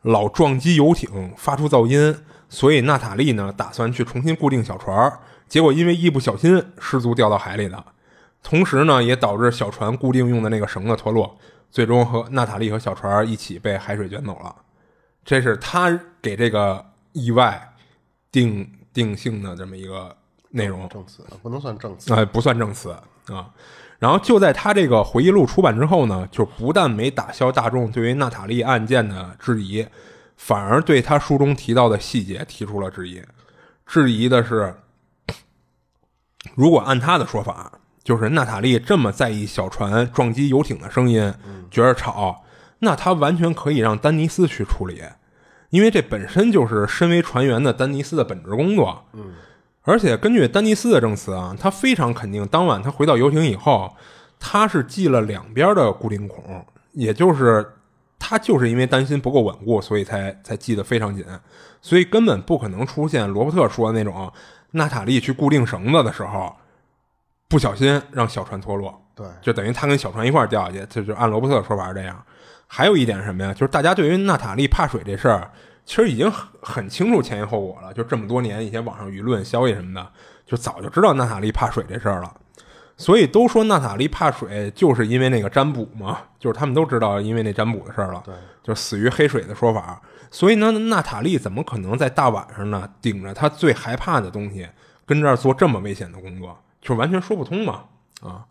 老撞击游艇发出噪音，所以娜塔莉呢打算去重新固定小船，结果因为一不小心失足掉到海里了，同时呢也导致小船固定用的那个绳子脱落，最终和娜塔莉和小船一起被海水卷走了，这是他给这个意外定定性的这么一个。内容证词不能算证词，哎，不算证词啊。然后就在他这个回忆录出版之后呢，就不但没打消大众对于娜塔莉案件的质疑，反而对他书中提到的细节提出了质疑。质疑的是，如果按他的说法，就是娜塔莉这么在意小船撞击游艇的声音，觉得吵，那他完全可以让丹尼斯去处理，因为这本身就是身为船员的丹尼斯的本职工作。嗯。而且根据丹尼斯的证词啊，他非常肯定，当晚他回到游艇以后，他是系了两边的固定孔，也就是他就是因为担心不够稳固，所以才才系得非常紧，所以根本不可能出现罗伯特说的那种娜塔莉去固定绳子的时候，不小心让小船脱落，对，就等于他跟小船一块掉下去，就就按罗伯特的说法是这样。还有一点什么呀？就是大家对于娜塔莉怕水这事儿。其实已经很很清楚前因后果了，就这么多年一些网上舆论消息什么的，就早就知道娜塔莉怕水这事儿了。所以都说娜塔莉怕水，就是因为那个占卜嘛，就是他们都知道因为那占卜的事儿了，对，就死于黑水的说法。所以呢，娜塔莉怎么可能在大晚上呢，顶着她最害怕的东西，跟这儿做这么危险的工作，就完全说不通嘛啊！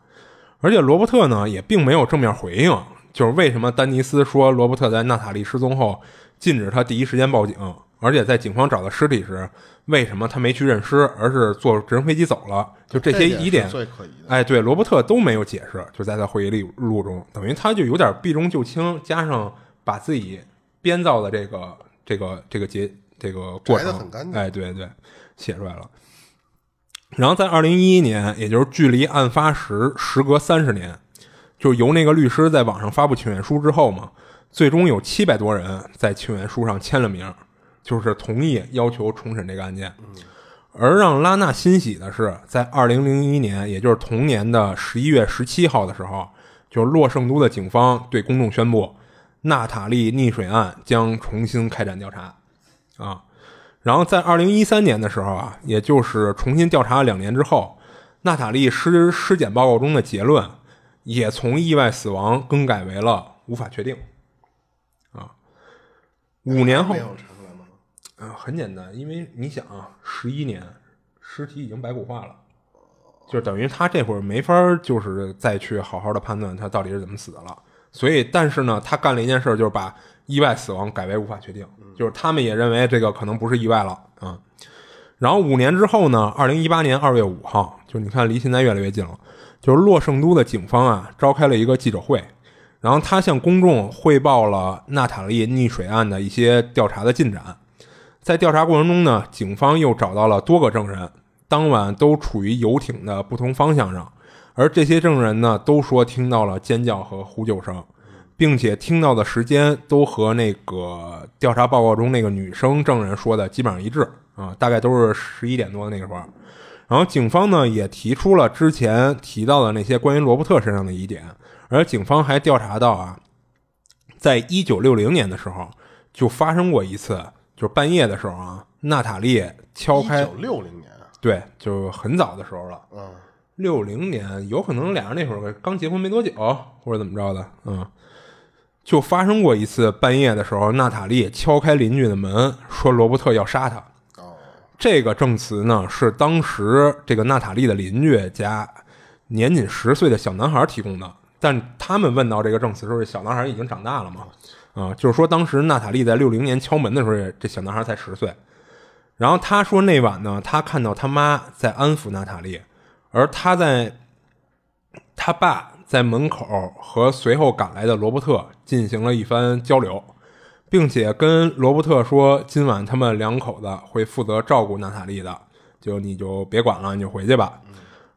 而且罗伯特呢，也并没有正面回应，就是为什么丹尼斯说罗伯特在娜塔莉失踪后。禁止他第一时间报警，而且在警方找到尸体时，为什么他没去认尸，而是坐直升飞机走了？就这些疑点，最可疑的。哎，对，罗伯特都没有解释，就在他回忆录录中，等于他就有点避重就轻，加上把自己编造的这个这个这个结这个过程，哎，对对，写出来了。然后在二零一一年，也就是距离案发时时隔三十年，就由那个律师在网上发布请愿书之后嘛，最终有七百多人在请愿书上签了名，就是同意要求重审这个案件。而让拉娜欣喜的是，在二零零一年，也就是同年的十一月十七号的时候，就洛圣都的警方对公众宣布，娜塔莉溺水案将重新开展调查。啊。然后在二零一三年的时候啊，也就是重新调查两年之后，娜塔莉尸尸检报告中的结论也从意外死亡更改为了无法确定。啊，五年后，查出来吗嗯，很简单，因为你想啊，十一年，尸体已经白骨化了，就等于他这会儿没法就是再去好好的判断他到底是怎么死的了。所以，但是呢，他干了一件事，就是把。意外死亡改为无法确定，就是他们也认为这个可能不是意外了啊。然后五年之后呢，二零一八年二月五号，就你看离现在越来越近了。就是洛圣都的警方啊，召开了一个记者会，然后他向公众汇报了娜塔莉溺水案的一些调查的进展。在调查过程中呢，警方又找到了多个证人，当晚都处于游艇的不同方向上，而这些证人呢，都说听到了尖叫和呼救声。并且听到的时间都和那个调查报告中那个女生证人说的基本上一致啊，大概都是十一点多的那个时候。然后警方呢也提出了之前提到的那些关于罗伯特身上的疑点，而警方还调查到啊，在一九六零年的时候就发生过一次，就是半夜的时候啊，娜塔莉敲开。一九六零年。对，就很早的时候了。嗯，六零年有可能俩人那会儿刚结婚没多久，或者怎么着的，嗯。就发生过一次半夜的时候，娜塔莉敲开邻居的门，说罗伯特要杀她。这个证词呢是当时这个娜塔莉的邻居家年仅十岁的小男孩提供的。但他们问到这个证词时候，小男孩已经长大了嘛？啊，就是说当时娜塔莉在六零年敲门的时候，这小男孩才十岁。然后他说那晚呢，他看到他妈在安抚娜塔莉，而他在他爸。在门口和随后赶来的罗伯特进行了一番交流，并且跟罗伯特说：“今晚他们两口子会负责照顾娜塔莉的，就你就别管了，你就回去吧。”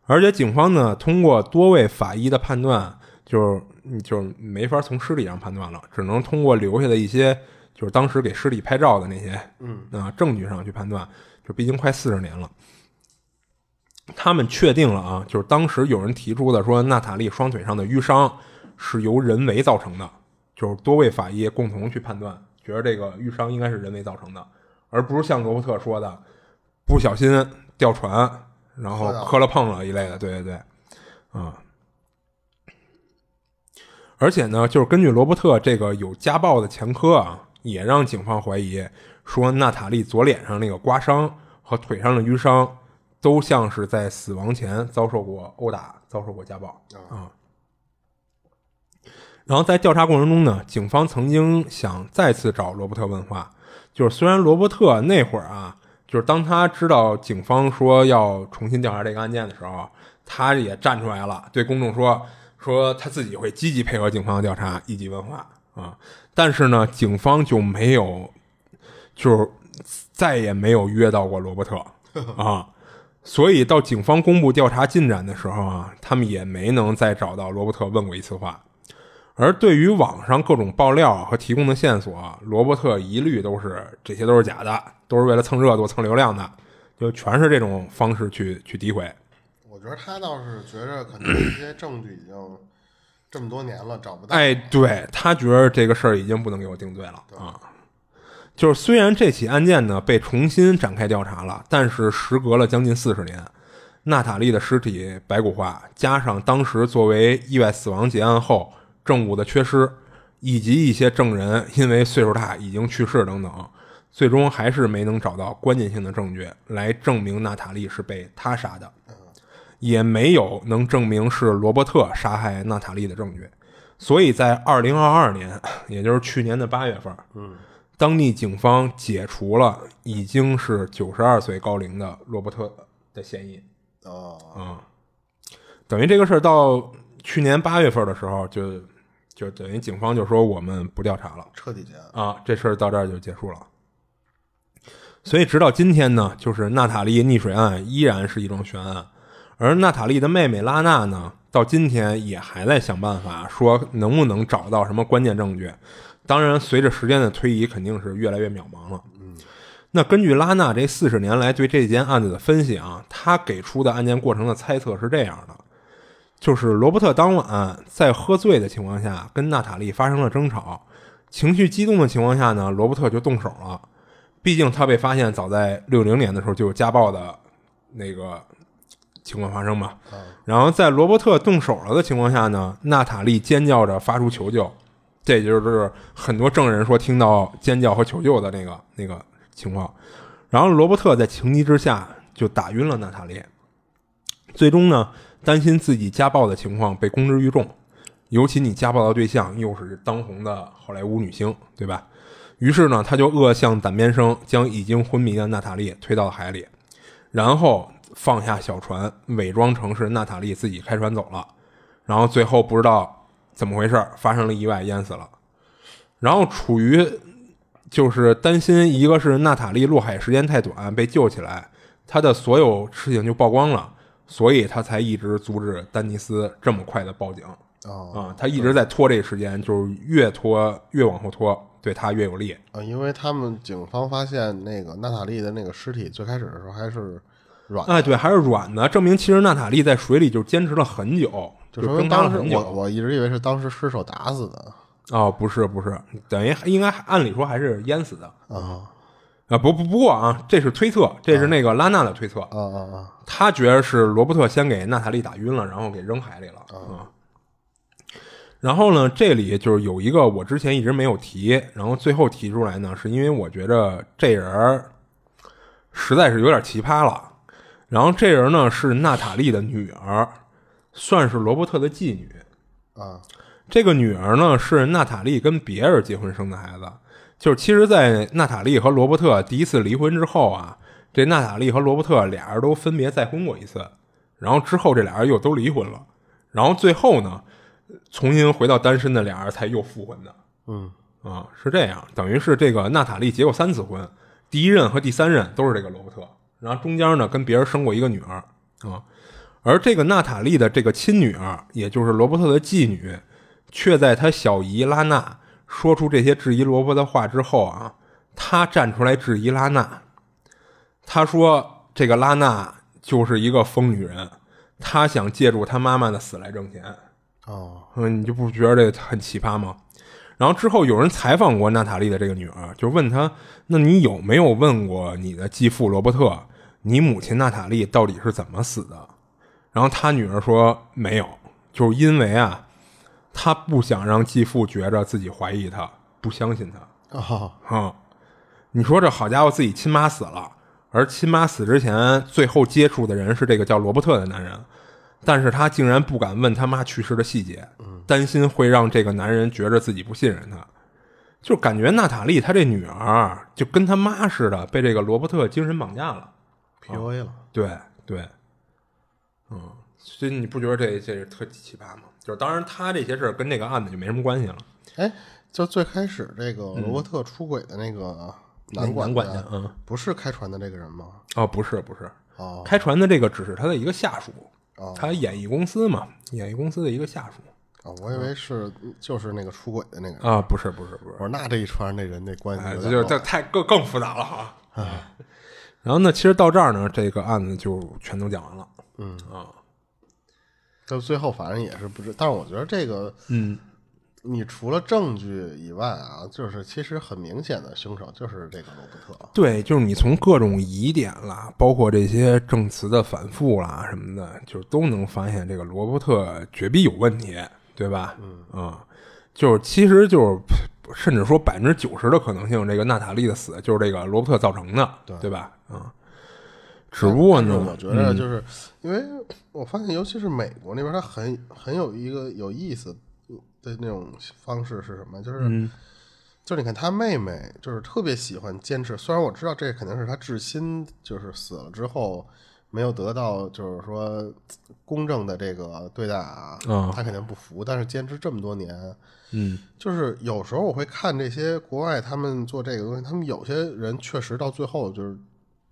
而且警方呢，通过多位法医的判断，就是就是没法从尸体上判断了，只能通过留下的一些就是当时给尸体拍照的那些嗯啊证据上去判断。就毕竟快四十年了。他们确定了啊，就是当时有人提出的说，娜塔莉双腿上的淤伤是由人为造成的，就是多位法医共同去判断，觉得这个淤伤应该是人为造成的，而不是像罗伯特说的不小心掉船，然后磕了碰了一类的。对对对，啊，而且呢，就是根据罗伯特这个有家暴的前科啊，也让警方怀疑说，娜塔莉左脸上那个刮伤和腿上的淤伤。都像是在死亡前遭受过殴打，遭受过家暴啊。然后在调查过程中呢，警方曾经想再次找罗伯特问话，就是虽然罗伯特那会儿啊，就是当他知道警方说要重新调查这个案件的时候，他也站出来了，对公众说说他自己会积极配合警方的调查，以及问话啊。但是呢，警方就没有，就是再也没有约到过罗伯特 <laughs> 啊。所以到警方公布调查进展的时候啊，他们也没能再找到罗伯特问过一次话。而对于网上各种爆料和提供的线索，罗伯特一律都是这些都是假的，都是为了蹭热度、蹭流量的，就全是这种方式去去诋毁。我觉得他倒是觉着可能这些证据已经这么多年了找不到。哎，对他觉得这个事儿已经不能给我定罪了啊。就是虽然这起案件呢被重新展开调查了，但是时隔了将近四十年，娜塔莉的尸体白骨化，加上当时作为意外死亡结案后证物的缺失，以及一些证人因为岁数大已经去世等等，最终还是没能找到关键性的证据来证明娜塔莉是被他杀的，也没有能证明是罗伯特杀害娜塔莉的证据，所以在二零二二年，也就是去年的八月份，嗯。当地警方解除了已经是九十二岁高龄的罗伯特的嫌疑。哦，啊、等于这个事儿到去年八月份的时候，就就等于警方就说我们不调查了彻底结案。啊，这事儿到这儿就结束了。所以直到今天呢，就是娜塔莉溺水案依然是一桩悬案，而娜塔莉的妹妹拉娜呢，到今天也还在想办法，说能不能找到什么关键证据。当然，随着时间的推移，肯定是越来越渺茫了。那根据拉娜这四十年来对这件案子的分析啊，他给出的案件过程的猜测是这样的：就是罗伯特当晚在喝醉的情况下跟娜塔莉发生了争吵，情绪激动的情况下呢，罗伯特就动手了。毕竟他被发现早在六零年的时候就有家暴的那个情况发生嘛。然后在罗伯特动手了的情况下呢，娜塔莉尖叫着发出求救，这就是很多证人说听到尖叫和求救的那个那个情况。然后罗伯特在情急之下就打晕了娜塔莉，最终呢，担心自己家暴的情况被公之于众，尤其你家暴的对象又是当红的好莱坞女星，对吧？于是呢，他就恶向胆边生，将已经昏迷的娜塔莉推到了海里，然后放下小船，伪装成是娜塔莉自己开船走了，然后最后不知道怎么回事发生了意外，淹死了。然后处于就是担心，一个是娜塔莉落海时间太短被救起来，他的所有事情就曝光了，所以他才一直阻止丹尼斯这么快的报警哦啊，他一直在拖这个时间，就是越拖越往后拖，对他越有利。啊，因为他们警方发现那个娜塔莉的那个尸体，最开始的时候还是软的，哎，对，还是软的，证明其实娜塔莉在水里就坚持了很久，就就挣说明当时。我我一直以为是当时失手打死的哦，不是不是，等于应该按理说还是淹死的啊啊。不不不过啊，这是推测，这是那个拉娜的推测。啊啊啊！他觉得是罗伯特先给娜塔莉打晕了，然后给扔海里了啊。然后呢，这里就是有一个我之前一直没有提，然后最后提出来呢，是因为我觉得这人儿实在是有点奇葩了。然后这人呢是娜塔莉的女儿，算是罗伯特的继女。啊。这个女儿呢是娜塔莉跟别人结婚生的孩子，就是其实，在娜塔莉和罗伯特第一次离婚之后啊，这娜塔莉和罗伯特俩人都分别再婚过一次，然后之后这俩人又都离婚了，然后最后呢，重新回到单身的俩人才又复婚的。嗯。啊，是这样，等于是这个娜塔莉结过三次婚，第一任和第三任都是这个罗伯特，然后中间呢跟别人生过一个女儿啊，而这个娜塔莉的这个亲女儿，也就是罗伯特的继女，却在他小姨拉娜说出这些质疑罗伯的话之后啊，他站出来质疑拉娜。他说：“这个拉娜就是一个疯女人，她想借助她妈妈的死来挣钱。哦嗯，你就不觉得这很奇葩吗？”然后之后有人采访过娜塔莉的这个女儿，就问她：“那你有没有问过你的继父罗伯特，你母亲娜塔莉到底是怎么死的？”然后他女儿说：“没有，就是因为啊，他不想让继父觉着自己怀疑他，不相信他。哦啊、你说这好家伙，自己亲妈死了，而亲妈死之前最后接触的人是这个叫罗伯特的男人，但是他竟然不敢问他妈去世的细节，担心会让这个男人觉着自己不信任他，就感觉娜塔莉她这女儿就跟他妈似的，被这个罗伯特精神绑架了。，PUA 了。对对，嗯，所以你不觉得这这是特奇葩吗？就是当然，他这些事儿跟这个案子就没什么关系了。哎，就最开始这个罗伯特出轨的那个男管男管家家，嗯，不是开船的这个人吗？哦，不是不是，哦开船的这个只是他的一个下属，哦他演艺公司嘛，演艺公司的一个下属哦，我以为是就是那个出轨的那个。啊，不是不是不是我，说那这一船那人那关系这就这太更更复杂了哈。然后呢，其实到这儿呢，这个案子就全都讲完了。嗯啊，到最后反正也是不知，但是我觉得这个，嗯，你除了证据以外啊，就是其实很明显的凶手就是这个罗伯特。对，就是你从各种疑点啦，包括这些证词的反复啦什么的，就都能发现这个罗伯特绝逼有问题，对吧？嗯啊，就是其实就是甚至说百分之九十的可能性，这个娜塔莉的死就是这个罗伯特造成的，对吧？嗯，只不过呢，我觉得就是、因为我发现，尤其是美国那边，它很很有一个有意思的那种方式是什么？就是、嗯就你看他妹妹，就是特别喜欢坚持。虽然我知道这肯定是他至亲，就是死了之后没有得到，就是说公正的这个对待啊，嗯他肯定不服。但是坚持这么多年，嗯就是有时候我会看这些国外他们做这个东西，他们有些人确实到最后就是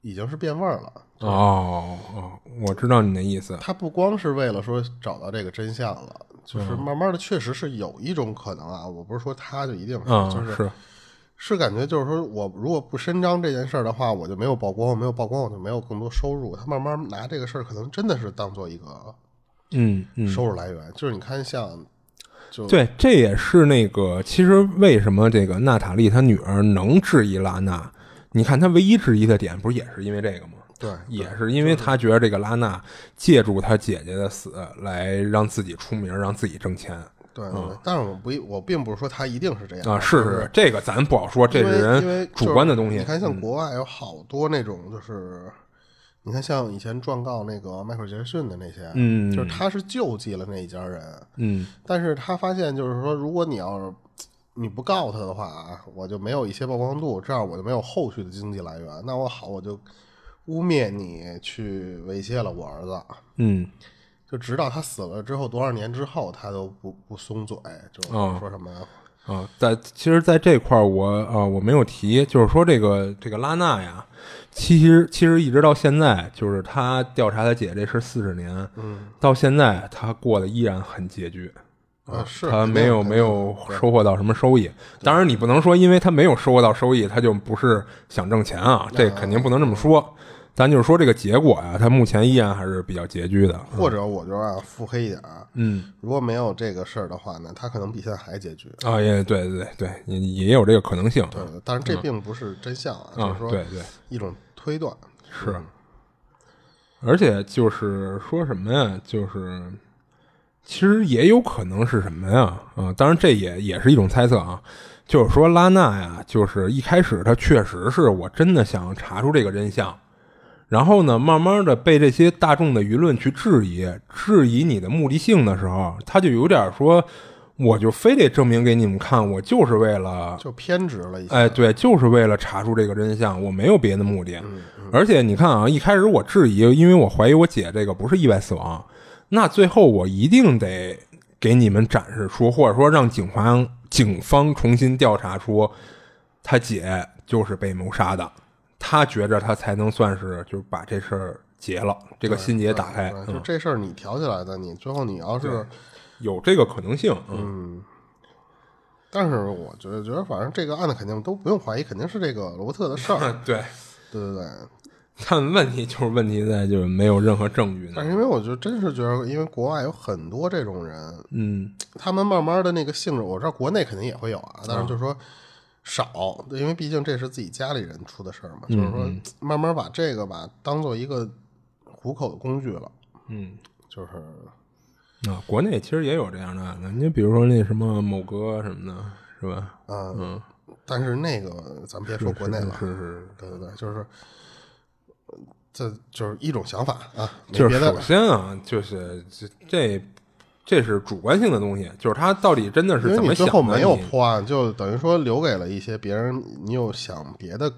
已经是变味儿了。哦哦，我知道你的意思。他不光是为了说找到这个真相了，就是慢慢的确实是有一种可能啊，我不是说他就一定是，嗯，就是是是感觉就是说我如果不伸张这件事儿的话，我就没有曝光，没有曝光我就没有更多收入。他慢慢拿这个事儿，可能真的是当做一个嗯嗯，收入来源。就是你看像就对，这也是那个，其实为什么这个娜塔莉她女儿能质疑拉娜？你看她唯一质疑的点，不是也是因为这个吗？对也是因为她觉得这个拉娜借助她姐姐的死来让自己出名，让自己挣钱对对对，但是我不我并不是说他一定是这样嗯啊。是是是，这个咱不好说，这因为是因为人主观的东西。你看，像国外有好多那种，就是你看，像以前状告那个迈克尔·杰克逊的那些，嗯就是他是救济了那一家人，嗯但是他发现就是说，如果你要是你不告他的话啊，我就没有一些曝光度，这样我就没有后续的经济来源。那我好，我就污蔑你去猥亵了我儿子，嗯就直到他死了之后多少年之后，他都不不松嘴，就哦说什么。啊，在其实，在这块儿我啊我没有提，就是说这个这个拉娜呀，其实其实一直到现在，就是他调查他姐这事四十年，嗯，到现在他过得依然很拮据。啊，是他没有没有收获到什么收益，当然你不能说因为他没有收获到收益，他就不是想挣钱啊，这肯定不能这么说。咱就是说这个结果呀，他目前依然还是比较拮据的。或者我就啊腹黑一点啊，嗯如果没有这个事儿的话呢，他可能比现在还拮据。啊，也对对对对，也也有这个可能性。对，但是这并不是真相啊，就啊是，说对对一种推断。是，而且就是说什么呀？就是其实也有可能是什么呀？啊，当然这也也是一种猜测啊。就是说拉娜呀，就是一开始他确实是我真的想查出这个真相，然后呢，慢慢的被这些大众的舆论去质疑，质疑你的目的性的时候，他就有点说，我就非得证明给你们看，我就是为了就偏执了一些。哎，对，就是为了查出这个真相，我没有别的目的。而且你看啊，一开始我质疑，因为我怀疑我姐这个不是意外死亡，那最后我一定得给你们展示出，或者说让警方警方重新调查出他姐就是被谋杀的，他觉着他才能算是就是把这事儿结了，这个心结打开，对就这事儿你挑起来的，你最后你要是，有这个可能性。嗯但是我觉得觉得反正这个案子肯定都不用怀疑，肯定是这个罗伯特的事儿。<laughs> 对，对对对。但问题就是问题在就是没有任何证据。但是因为我就真是觉得，因为国外有很多这种人，嗯他们慢慢的那个性质，我知道国内肯定也会有啊，但是就是说少，因为毕竟这是自己家里人出的事儿嘛，就是说慢慢把这个吧当做一个糊口的工具了，嗯。就是啊，国内其实也有这样的案子，你比如说那什么某哥什么的，是吧？嗯嗯，但是那个咱别说国内了，是是，对对对，就是呃这就是一种想法啊，就是首先啊，就是这这这是主观性的东西，就是他到底真的是怎么想的？最后没有破案，就等于说留给了一些别人，你有想别的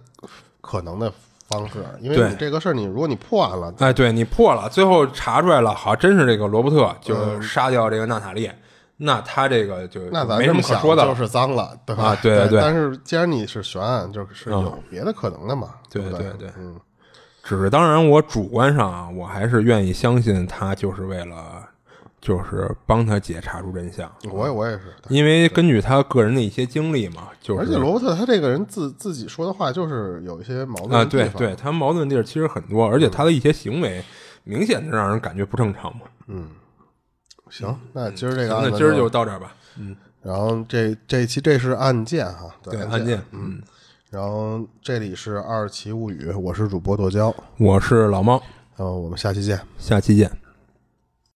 可能的方式，因为你这个事儿，你如果你破案了，哎，对你破了，最后查出来了，好，真是这个罗伯特就嗯杀掉这个娜塔莉，那他这个就那咱没什么可说的。就是脏了，对吧？啊对对对但是既然你是悬案，就是有别的可能的嘛，对对对嗯，只是当然，我主观上啊，我还是愿意相信他就是为了，就是帮他姐查出真相。我也我也是。因为根据他个人的一些经历嘛，就是而且罗伯特他这个人自自己说的话，就是有一些矛盾啊，对对，他矛盾地儿其实很多，而且他的一些行为明显的让人感觉不正常嘛。嗯行，那今儿这个案子那今儿就到这儿吧。然后这这一期这是案件哈，对对，案案件，嗯，然后这里是二奇物语，我是主播剁椒，我是老猫，然后我们下期见。下期见。